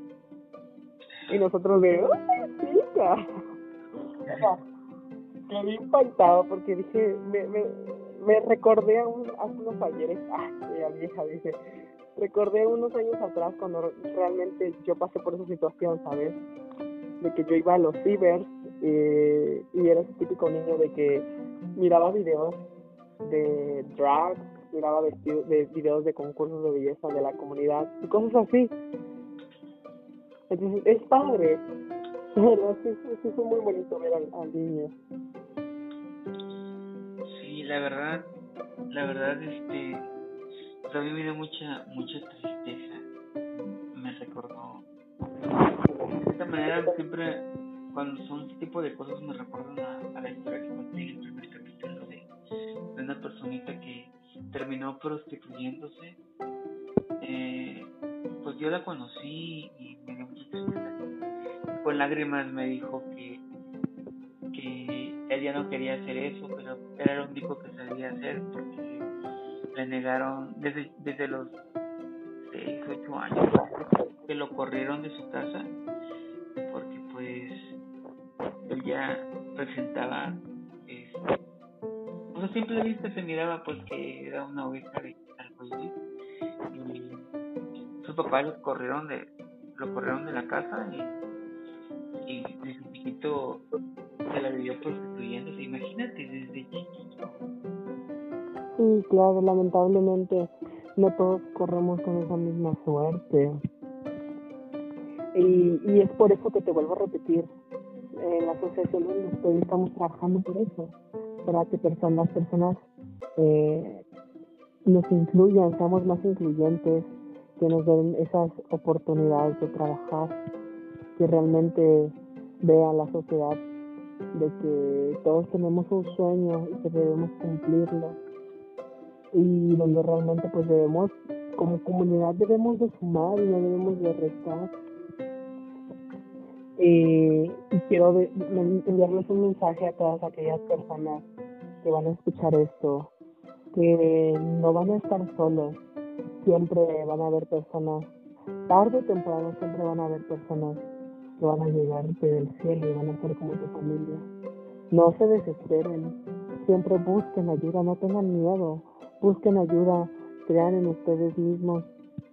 y nosotros de ¡ay, chica! me impactado porque dije, me, me, me recordé a, un, hace unos ayeres, ah, vieja dice, recordé unos años atrás cuando realmente yo pasé por esa situación, ¿sabes? de que yo iba a los cibers eh, y era ese típico niño de que miraba videos de drag, miraba de videos de concursos de belleza de la comunidad y cosas así. Entonces es padre, pero sí, sí, fue muy bonito ver al, niño. Sí, la verdad, la verdad, este, a mí me dio mucha, mucha tristeza. Me recordó manera siempre cuando son este tipo de cosas me recuerdan a, la historia que conté en el primer de, una personita que terminó prostituyéndose. Eh, pues yo la conocí y me dio mucha tristeza. Con lágrimas me dijo que, que él no quería hacer eso, pero era lo único que sabía hacer porque le negaron desde, desde los 6, 8 años que lo corrieron de su casa porque pues él ya presentaba a simple vista se miraba pues que era una oveja de arcoíris y sus papás lo corrieron de lo corrieron de la casa y, y desde chiquito se la vivió prostituyéndose imagínate desde chiquito. Sí claro lamentablemente no todos corremos con esa misma suerte. Y, y es por eso que te vuelvo a repetir la asociación donde estoy estamos trabajando por eso para que personas, personas eh, nos incluyan, seamos más incluyentes, que nos den esas oportunidades de trabajar, que realmente vea la sociedad de que todos tenemos un sueño y que debemos cumplirlo. Y donde realmente pues debemos como comunidad debemos de sumar y no debemos de restar. Eh, y quiero enviarles un mensaje a todas aquellas personas que van a escuchar esto, que no van a estar solos, siempre van a haber personas, tarde o temprano siempre van a haber personas que van a llegar del cielo y van a ser como tu familia. No se desesperen, siempre busquen ayuda, no tengan miedo, busquen ayuda, crean en ustedes mismos,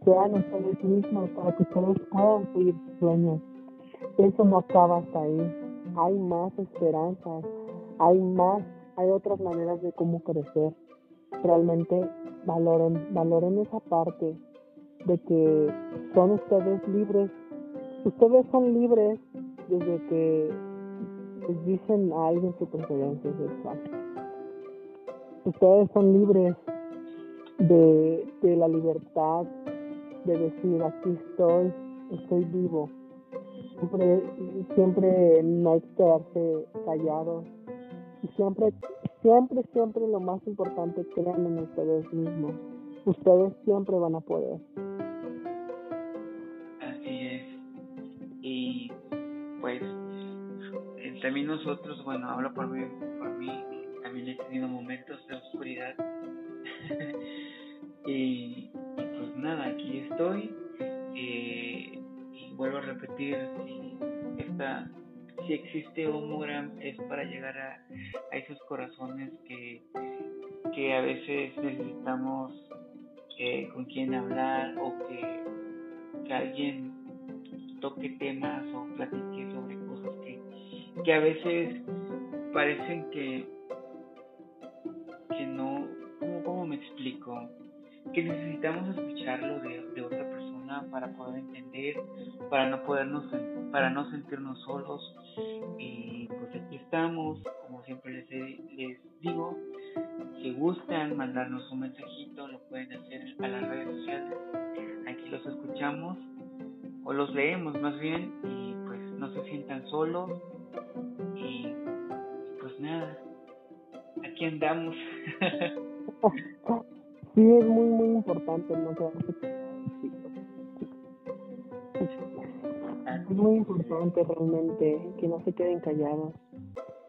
crean ustedes mismos para que ustedes puedan seguir sus sueños. Eso no acaba hasta ahí, hay más esperanzas, hay más hay otras maneras de cómo crecer. Realmente valoren, valoren esa parte de que son ustedes libres. Ustedes son libres desde que les dicen a alguien su preferencia sexual. Ustedes son libres de, de la libertad de decir aquí estoy, estoy vivo. Siempre, siempre no hay que quedarse callados y siempre, siempre, siempre lo más importante, crean en ustedes mismos. Ustedes siempre van a poder. Así es. Y pues también nosotros, bueno, hablo por mí, por mí, también he tenido momentos de oscuridad. y, pues nada, aquí estoy. Eh, y vuelvo a repetir, esta si existe Homogram es para llegar a, esos corazones que, que a veces necesitamos eh, con quien hablar o que, que, alguien toque temas o platique sobre cosas que, que a veces parecen que, que no, ¿cómo, ¿cómo, me explico? Que necesitamos escucharlo de, de otra persona para poder entender, para no podernos para no sentirnos solos. Y pues aquí estamos, como siempre les, digo, si gustan mandarnos un mensajito, lo pueden hacer a las redes sociales. Aquí los escuchamos o los leemos más bien y pues no se sientan solos. Y pues nada, aquí andamos. sí, es muy, muy importante no es muy importante realmente que no se queden callados.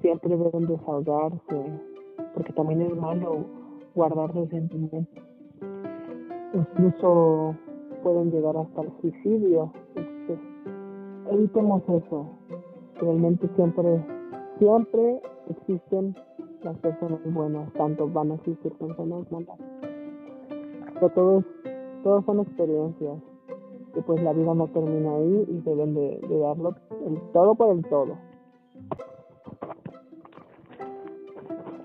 Siempre deben desahogarse, porque también es malo guardar resentimientos. Incluso pueden llegar hasta el suicidio. Evitemos eso. Realmente siempre, siempre existen las personas buenas, tanto van a existir personas malas. Pero todos, todos son experiencias que pues la vida no termina ahí y deben de, darlo el todo por el todo.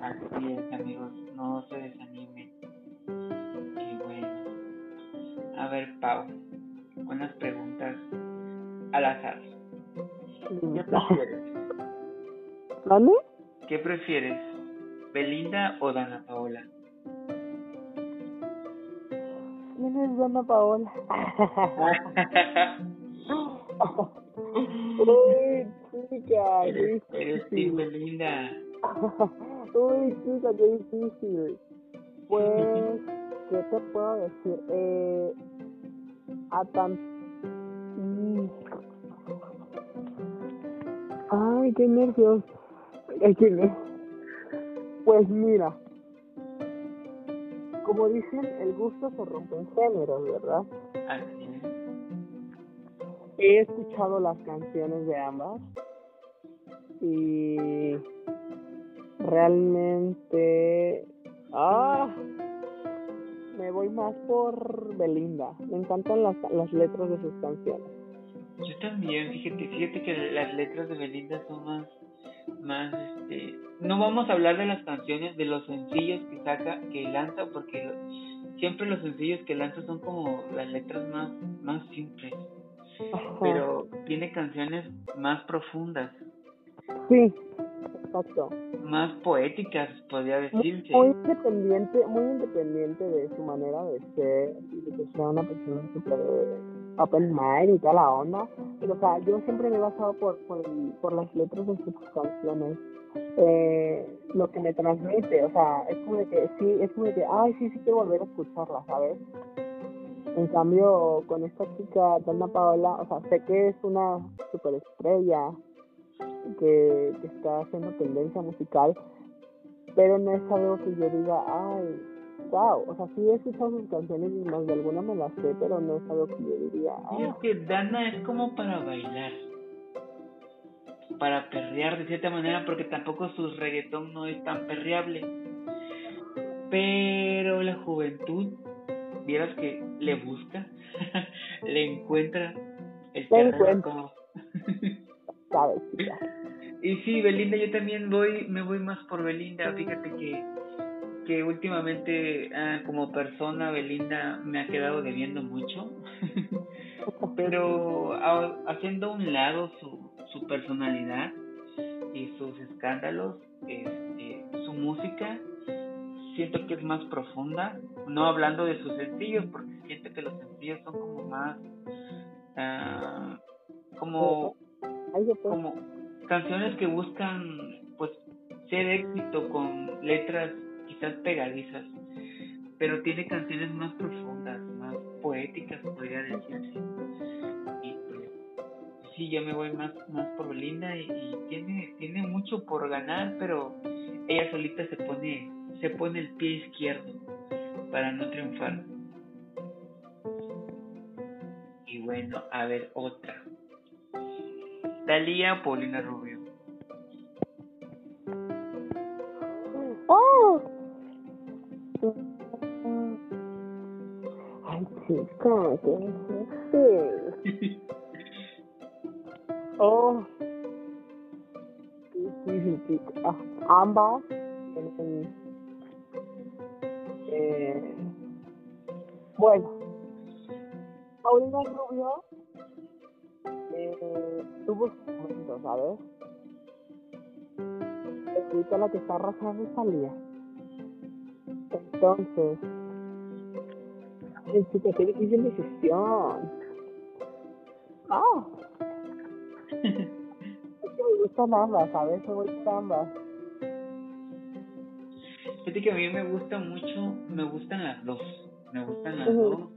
Así es, amigos, no se desanimen. Y bueno, a ver, Pau, unas preguntas al azar. ¿Qué prefieres? ¿Vale? ¿Qué prefieres, Belinda o Dana Paola? Es Dana Paola? Uy, chica, eres, eres Belinda. Uy, chica, qué difícil. Pues te puedo decir? Eh, a tan... Ay, qué nervios. Pues mira, como dicen, el gusto se rompe en género, ¿verdad? Así es. He escuchado las canciones de ambas y realmente ah me voy más por Belinda me encantan las, las letras de sus canciones yo también fíjate fíjate que las letras de Belinda son más más este no vamos a hablar de las canciones de los sencillos que saca que lanza porque siempre los sencillos que lanza son como las letras más más simples. Pero tiene canciones más profundas. Sí exacto. Más poéticas podría decirse muy independiente muy independiente de su manera de ser de que sea una persona súper open mind y toda la onda. Pero o sea yo siempre me he basado por por, las letras de sus canciones eh, lo que me transmite o sea es como de que sí es como de que ay sí sí quiero volver a escucharla sabes en cambio con esta chica Dana Paola o sea sé que es una superestrella que, que está haciendo tendencia musical pero no es algo que yo diga ay wow, o sea, sí he escuchado sus canciones y más de alguna me las sé, pero no es algo que yo diría. Y es que Dana es como para bailar, para perrear de cierta manera, porque tampoco su reggaetón no es tan perreable. Pero la juventud, vieras que le busca, le encuentra el terreno como... Sabes, y sí, Belinda, yo también voy, me voy más por Belinda, fíjate que que últimamente ah, como persona Belinda me ha quedado debiendo mucho, pero haciendo un lado su, su personalidad y sus escándalos, este, su música, siento que es más profunda, no hablando de sus sencillos, porque siento que los sencillos son como más, uh, como, como canciones que buscan pues ser éxito con letras pegadizas, pero tiene canciones más profundas, más poéticas, podría decirse. Y pues, sí, yo me voy más, más por Belinda y, tiene, tiene mucho por ganar, pero ella solita se pone, se pone el pie izquierdo para no triunfar. Y bueno, a ver, otra. Dalía Paulina Rubio. Chica, qué oh. Sí, sí, ah, ambas. Eh, bueno, Paulina Rubio eh, tuvo su momento, ¿sabes? Ahorita la que está arrasando es Talía. Entonces, Chica, qué difícil decisión. Ah. es que me gustan ambas, ¿sabes? Me gustan ambas. Fíjate que a mí me gusta mucho, me gustan las dos. Me gustan las dos.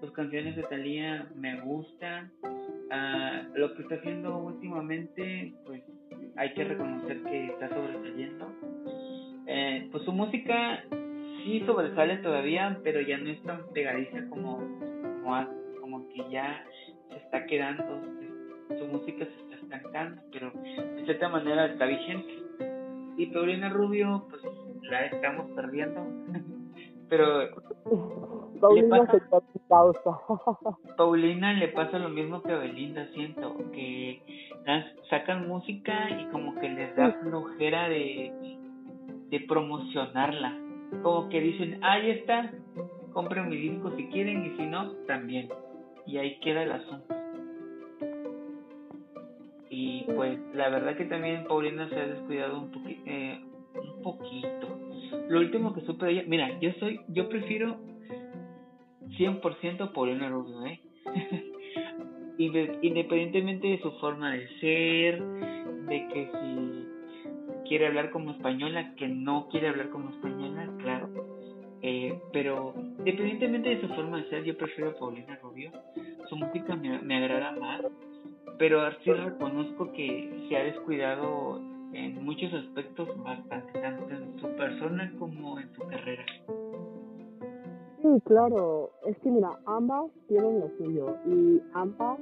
Sus canciones de Talía me gustan. Uh, lo que está haciendo últimamente, pues hay que reconocer que está sobresaliendo. Eh, pues su música sí sobresale todavía, pero ya no es tan pegadiza como, como, como que ya se está quedando, su música se está estancando, pero de cierta manera está vigente. Y Paulina Rubio, pues la estamos perdiendo, pero Paulina le pasa, Paulina le pasa lo mismo que a Belinda, siento, que sacan música y como que les da flojera de, de promocionarla como que dicen, ahí está, compren mi disco si quieren y si no, también. Y ahí queda el asunto. Y pues la verdad que también Paulina se ha descuidado un, eh, un poquito. Lo último que supe ella, mira, yo soy, yo prefiero 100% Paulina Rubio, ¿eh? Independientemente de su forma de ser, de que si quiere hablar como española, que no quiere hablar como española, claro. Eh, pero independientemente de su forma de ser, yo prefiero a Paulina Rubio. Su música me, agrada más, pero sí reconozco que se ha descuidado en muchos aspectos bastante, tanto en su persona como en su carrera. Sí, claro, es que mira, ambas tienen lo suyo y ambas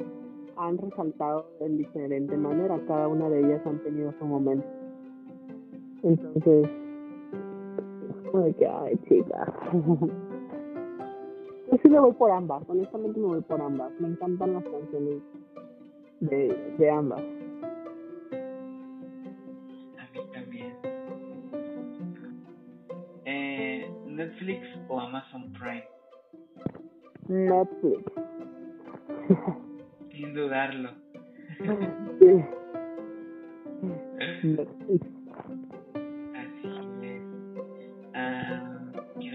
han resaltado en diferente manera, cada una de ellas han tenido su momento. Entonces, como de que, ay, chica. Yo sí me voy por ambas, honestamente me voy por ambas. Me encantan las canciones de, de ambas. A mí también. Eh, ¿Netflix o Amazon Prime? Netflix. Sin dudarlo. Netflix.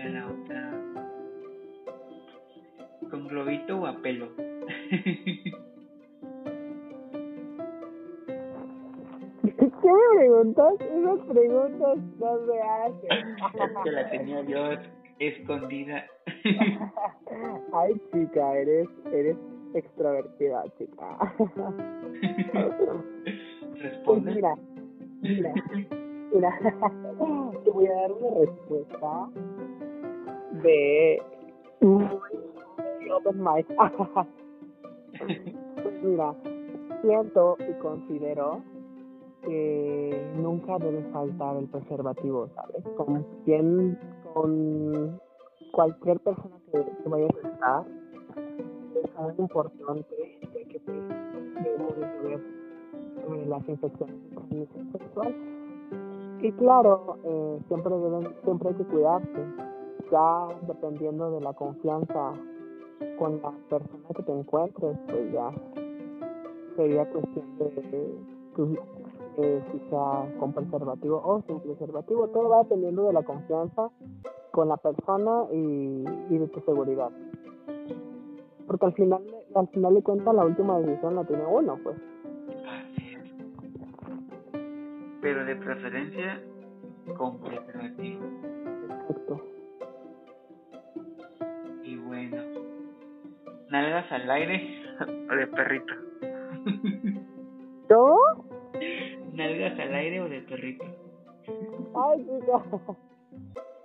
¿Qué era la otra? ¿Con globito o a pelo? ¿Qué me preguntas? Esas preguntas no se hacen. es que la tenía yo escondida. Ay, chica, eres, eres extrovertida, chica. Pues Responde. mira, mira, mira, te voy a dar una respuesta de open mic. Pues mira, siento y considero que nunca debe faltar el preservativo, ¿sabes? Con quien, con cualquier persona que, que vayas a estar, es algo importante de que debemos de las infecciones sexual. Y claro, eh, siempre deben, siempre hay que cuidarse, ya dependiendo de la confianza con la persona que te encuentres, pues ya sería cuestión de, de- de si sea con preservativo o sin preservativo. Todo va dependiendo de la confianza con la persona y, y de tu seguridad. Porque al final, al final de cuentas, la última decisión la tiene uno, pues. Así es. Pero de preferencia con preservativo. Exacto. ¿Nalgas al aire o de perrito? ¿Yo? ¿Nalgas al aire o de perrito? Ay, chica.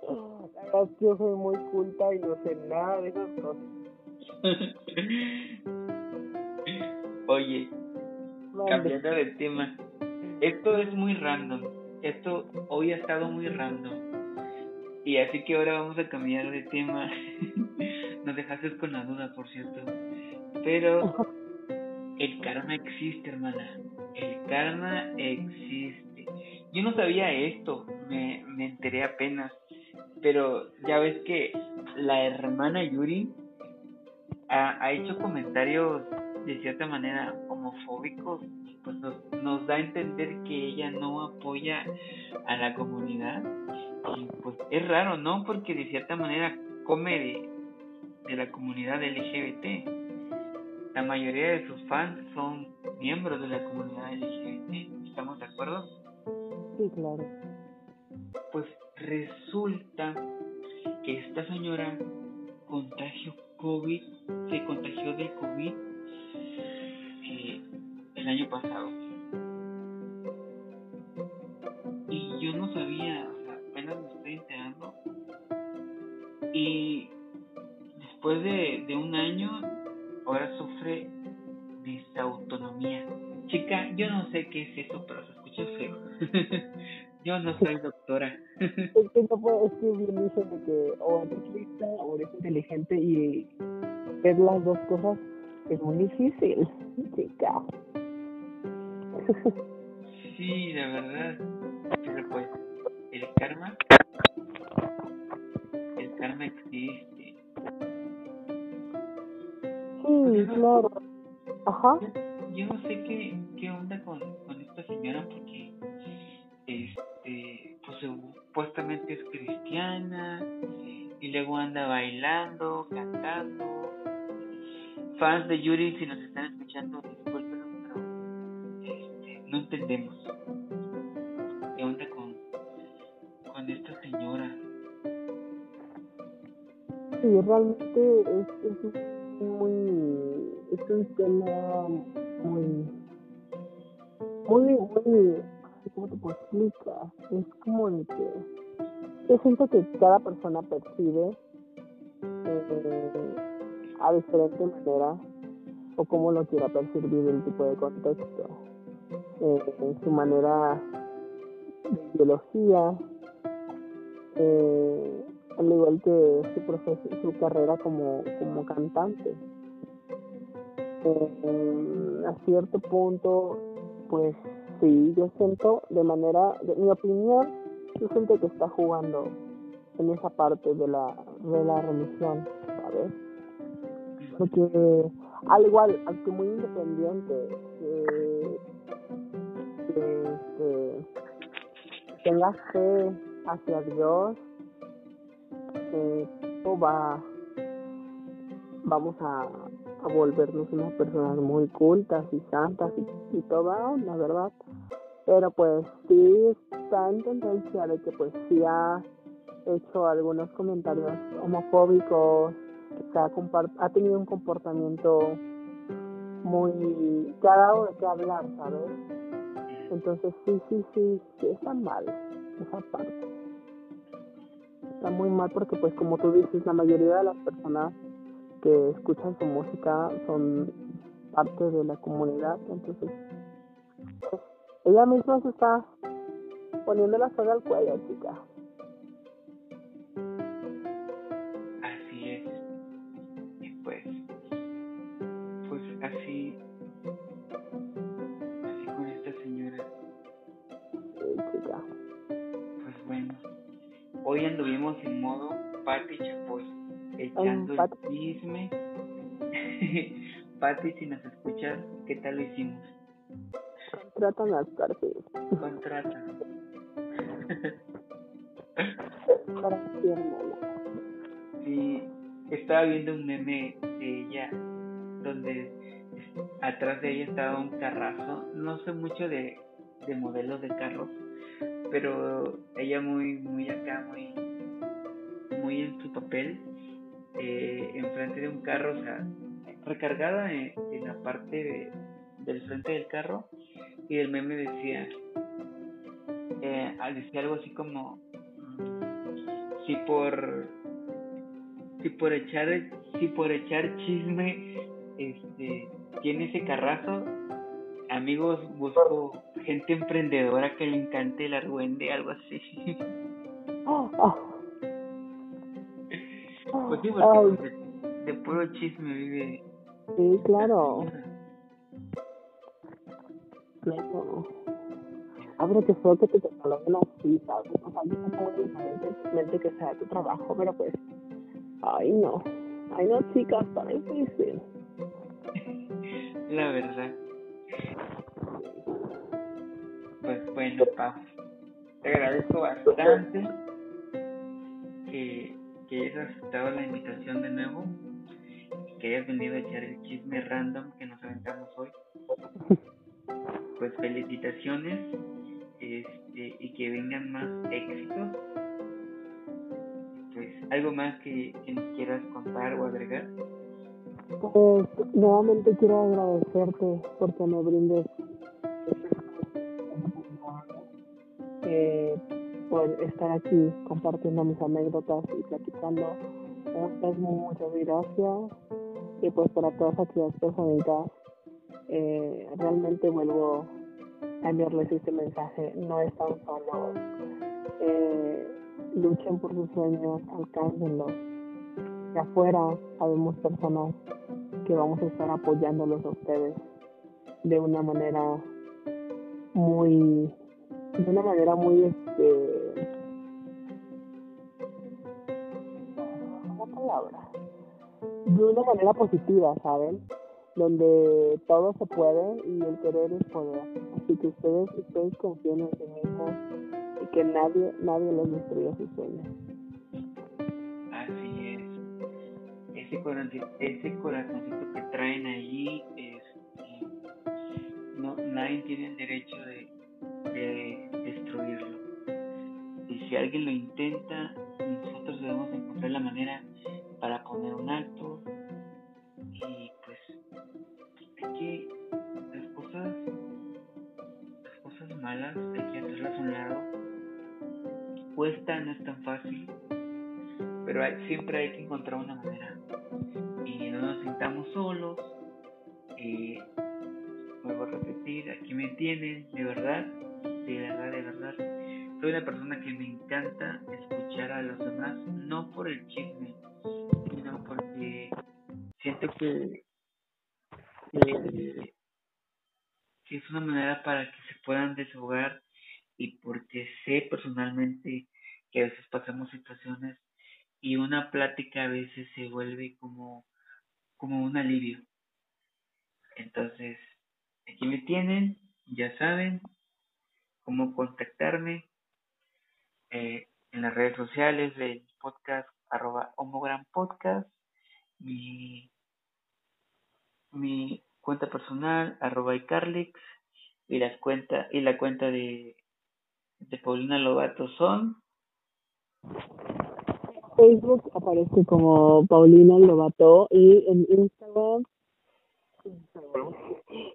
La verdad es que yo soy muy culta y no sé nada de esas cosas. Oye, cambiando de tema. Esto es muy random. Esto hoy ha estado muy random. Y así que ahora vamos a cambiar de tema. Nos dejaste con la duda, por cierto. Pero el karma existe, hermana. El karma existe. Yo no sabía esto, me, me enteré apenas. Pero ya ves que la hermana Yuri ha, ha hecho comentarios de cierta manera homofóbicos. Pues nos, nos da a entender que ella no apoya a la comunidad. Y pues es raro, ¿no? Porque de cierta manera come de, de la comunidad LGBT. La mayoría de sus fans son miembros de la comunidad LGBT. ¿Estamos de acuerdo? Sí, claro. Pues resulta que esta señora contagió COVID, se contagió del COVID eh, el año pasado. Y yo no sabía, o sea, apenas me estoy enterando. Y después de, de un año, ahora sufre disautonomía. Chica, yo no sé qué es eso, pero se escucha feo. yo no soy doctora. Es que no puedo, es que bien dicen de que o eres lista o eres inteligente y ver las dos cosas es muy difícil, chica. Sí, la verdad. Pero pues, el karma. El karma existe. Sí, claro. Ajá. Yo no sé qué, qué onda con, con esta señora porque este pues supuestamente es cristiana y luego anda bailando, cantando. Fans de Yuri, si nos están escuchando, discúlpenos, pero este, no entendemos qué onda con, con esta señora. Sí, realmente es, es muy, es un tema muy, muy, muy, ¿cómo te puedo explicar? Es como el que, yo siento que cada persona percibe eh, a diferente manera o cómo lo quiera percibir el tipo de contexto, eh, su manera de ideología, eh, al igual que su, su carrera como, como cantante. Eh, a cierto punto, pues sí, yo siento de manera, de mi opinión, yo siento que está jugando en esa parte de la, de la religión, ¿sabes? Porque al igual, aunque muy independiente, que, que, tengas fe hacia Dios, eh, va, vamos a, a volvernos unas personas muy cultas y santas y, y toda la verdad. Pero pues sí está en tendencia de que pues sí ha hecho algunos comentarios homofóbicos, ha tenido un comportamiento muy... que ha dado de qué hablar, ¿sabes? Entonces sí, sí, sí, sí está mal esa parte. Está muy mal porque pues como tú dices, la mayoría de las personas que escuchan su música son parte de la comunidad, entonces pues, ella misma se está poniendo la soga al cuello, chica. Hoy anduvimos en modo Pati Chapoy, echando el chisme. Pati, si nos escuchas, ¿qué tal lo hicimos? Contratan a Scarface. Contratan. Para Sí, estaba viendo un meme de ella donde atrás de ella estaba un carrazo. No sé mucho de, de modelos de carros, pero ella muy muy acá muy muy en su papel eh, enfrente de un carro o sea recargada en, la parte del frente del carro y el meme decía eh, decía algo así como si por si por echar si por echar chisme este tiene ese carrazo amigos busco gente emprendedora que le encante el argüende, algo así. pues sí, porque de, puro chisme vive. Sí, claro. Claro. Abre que fue que te tecnología así, ¿sabes? O sea, diferente que sea tu trabajo, pero pues. Ay, no. Ay, no, chicas, está difícil. La verdad. Pues bueno, Pau, te agradezco bastante que, que hayas aceptado la invitación de nuevo que hayas venido a echar el chisme random que nos aventamos hoy. Pues felicitaciones este, y que vengan más éxitos. Pues, ¿algo más que, que nos quieras contar o agregar? Pues nuevamente quiero agradecerte porque me brindes eh, por estar aquí compartiendo mis anécdotas y platicando. Muchas, muchas gracias. Y pues para todas aquellas personas, eh, realmente vuelvo a enviarles este mensaje. No están solos. Eh, luchen por sus sueños, alcáncenlos. De afuera habemos personas que vamos a estar apoyándolos a ustedes de una manera muy de una manera muy este palabra de una manera positiva saben donde todo se puede y el querer es poder. Así que ustedes ustedes confíen en sí mismos y que nadie nadie les destruya sus sueños. Así es. Ese corazoncito, ese corazoncito que traen allí es no nadie tiene el derecho de de destruirlo. Y si alguien lo intenta, nosotros debemos encontrar la manera para poner un alto. Y pues hay que las cosas las cosas malas hay que hacerlas a un lado. Cuesta no es tan fácil pero siempre hay que encontrar una manera. Y no nos sintamos solos eh, vuelvo a repetir aquí me tienen de verdad de verdad soy una persona que me encanta escuchar a los demás no por el chisme sino porque siento que, es una manera para que se puedan desahogar y porque sé personalmente que a veces pasamos situaciones y una plática a veces se vuelve como, como un alivio. Entonces, aquí me tienen, ya saben cómo contactarme eh, en las redes sociales del podcast arroba homogram podcast mi, mi cuenta personal, arroba iCarlix, y las cuenta, y la cuenta de, de Paulina Lobato son. Facebook aparece como Paulina Lobato y en Instagram, Instagram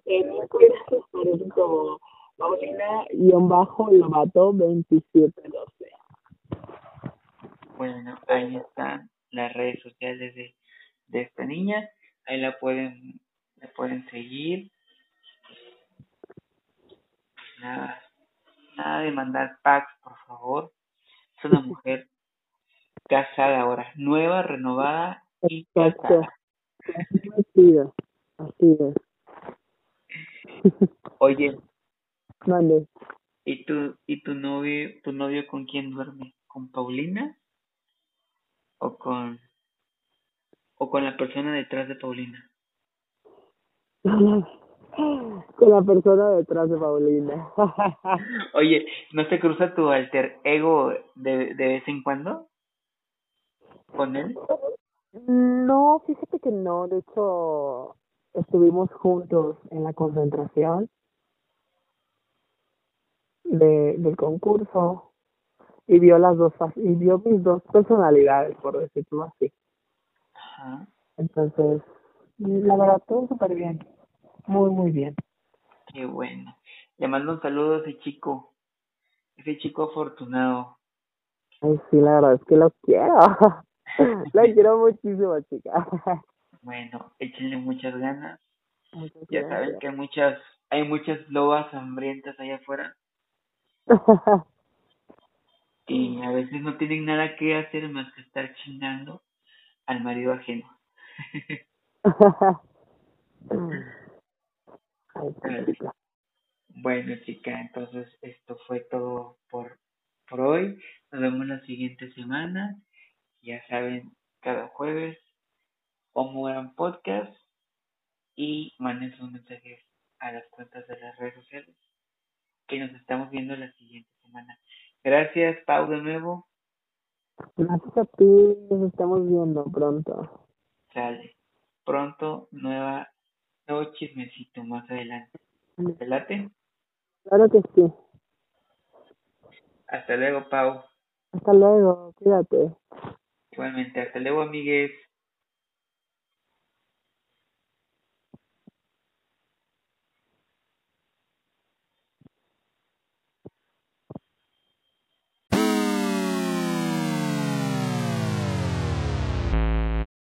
en Twitter aparece como Paulina-Lobato 2712. Bueno, ahí están las redes sociales de de esta niña. Ahí la pueden, la pueden seguir. Nada, nada de mandar packs, por favor. Es una mujer casada ahora, nueva, renovada y casada. Así es. Así es. Oye. Mande. ¿Y tu, y tu novio, tu novio con quién duerme? ¿Con Paulina? ¿O con o con la persona detrás de Paulina? con la persona detrás de Paulina. Oye, ¿no te cruza tu alter ego de, de vez en cuando? ¿Con él? No, fíjate que no. De hecho, estuvimos juntos en la concentración de, del concurso y vio las dos y vio mis dos personalidades, por decirlo así. Entonces, la verdad, todo súper bien. Muy, muy bien. Qué bueno. Le mando un saludo a ese chico, ese chico afortunado. Ay, sí, la verdad es que lo quiero. lo quiero muchísimo, chica. bueno, échenle muchas ganas. ya saben que hay muchas, hay muchas lobas hambrientas allá afuera. y a veces no tienen nada que hacer más que estar chingando al marido ajeno. bueno, chica, entonces esto fue todo por, por hoy. Nos vemos la siguiente semana. Ya saben, cada jueves, como gran podcast y manden sus mensajes a las cuentas de las redes sociales que nos estamos viendo la siguiente semana. Gracias, Pau, de nuevo. Gracias a ti, nos estamos viendo pronto. Sale. Pronto, nueva, nuevo chismecito más adelante. ¿Te late? Claro que sí. Hasta luego, Pau. Hasta luego, cuídate. Igualmente, hasta luego, amigues.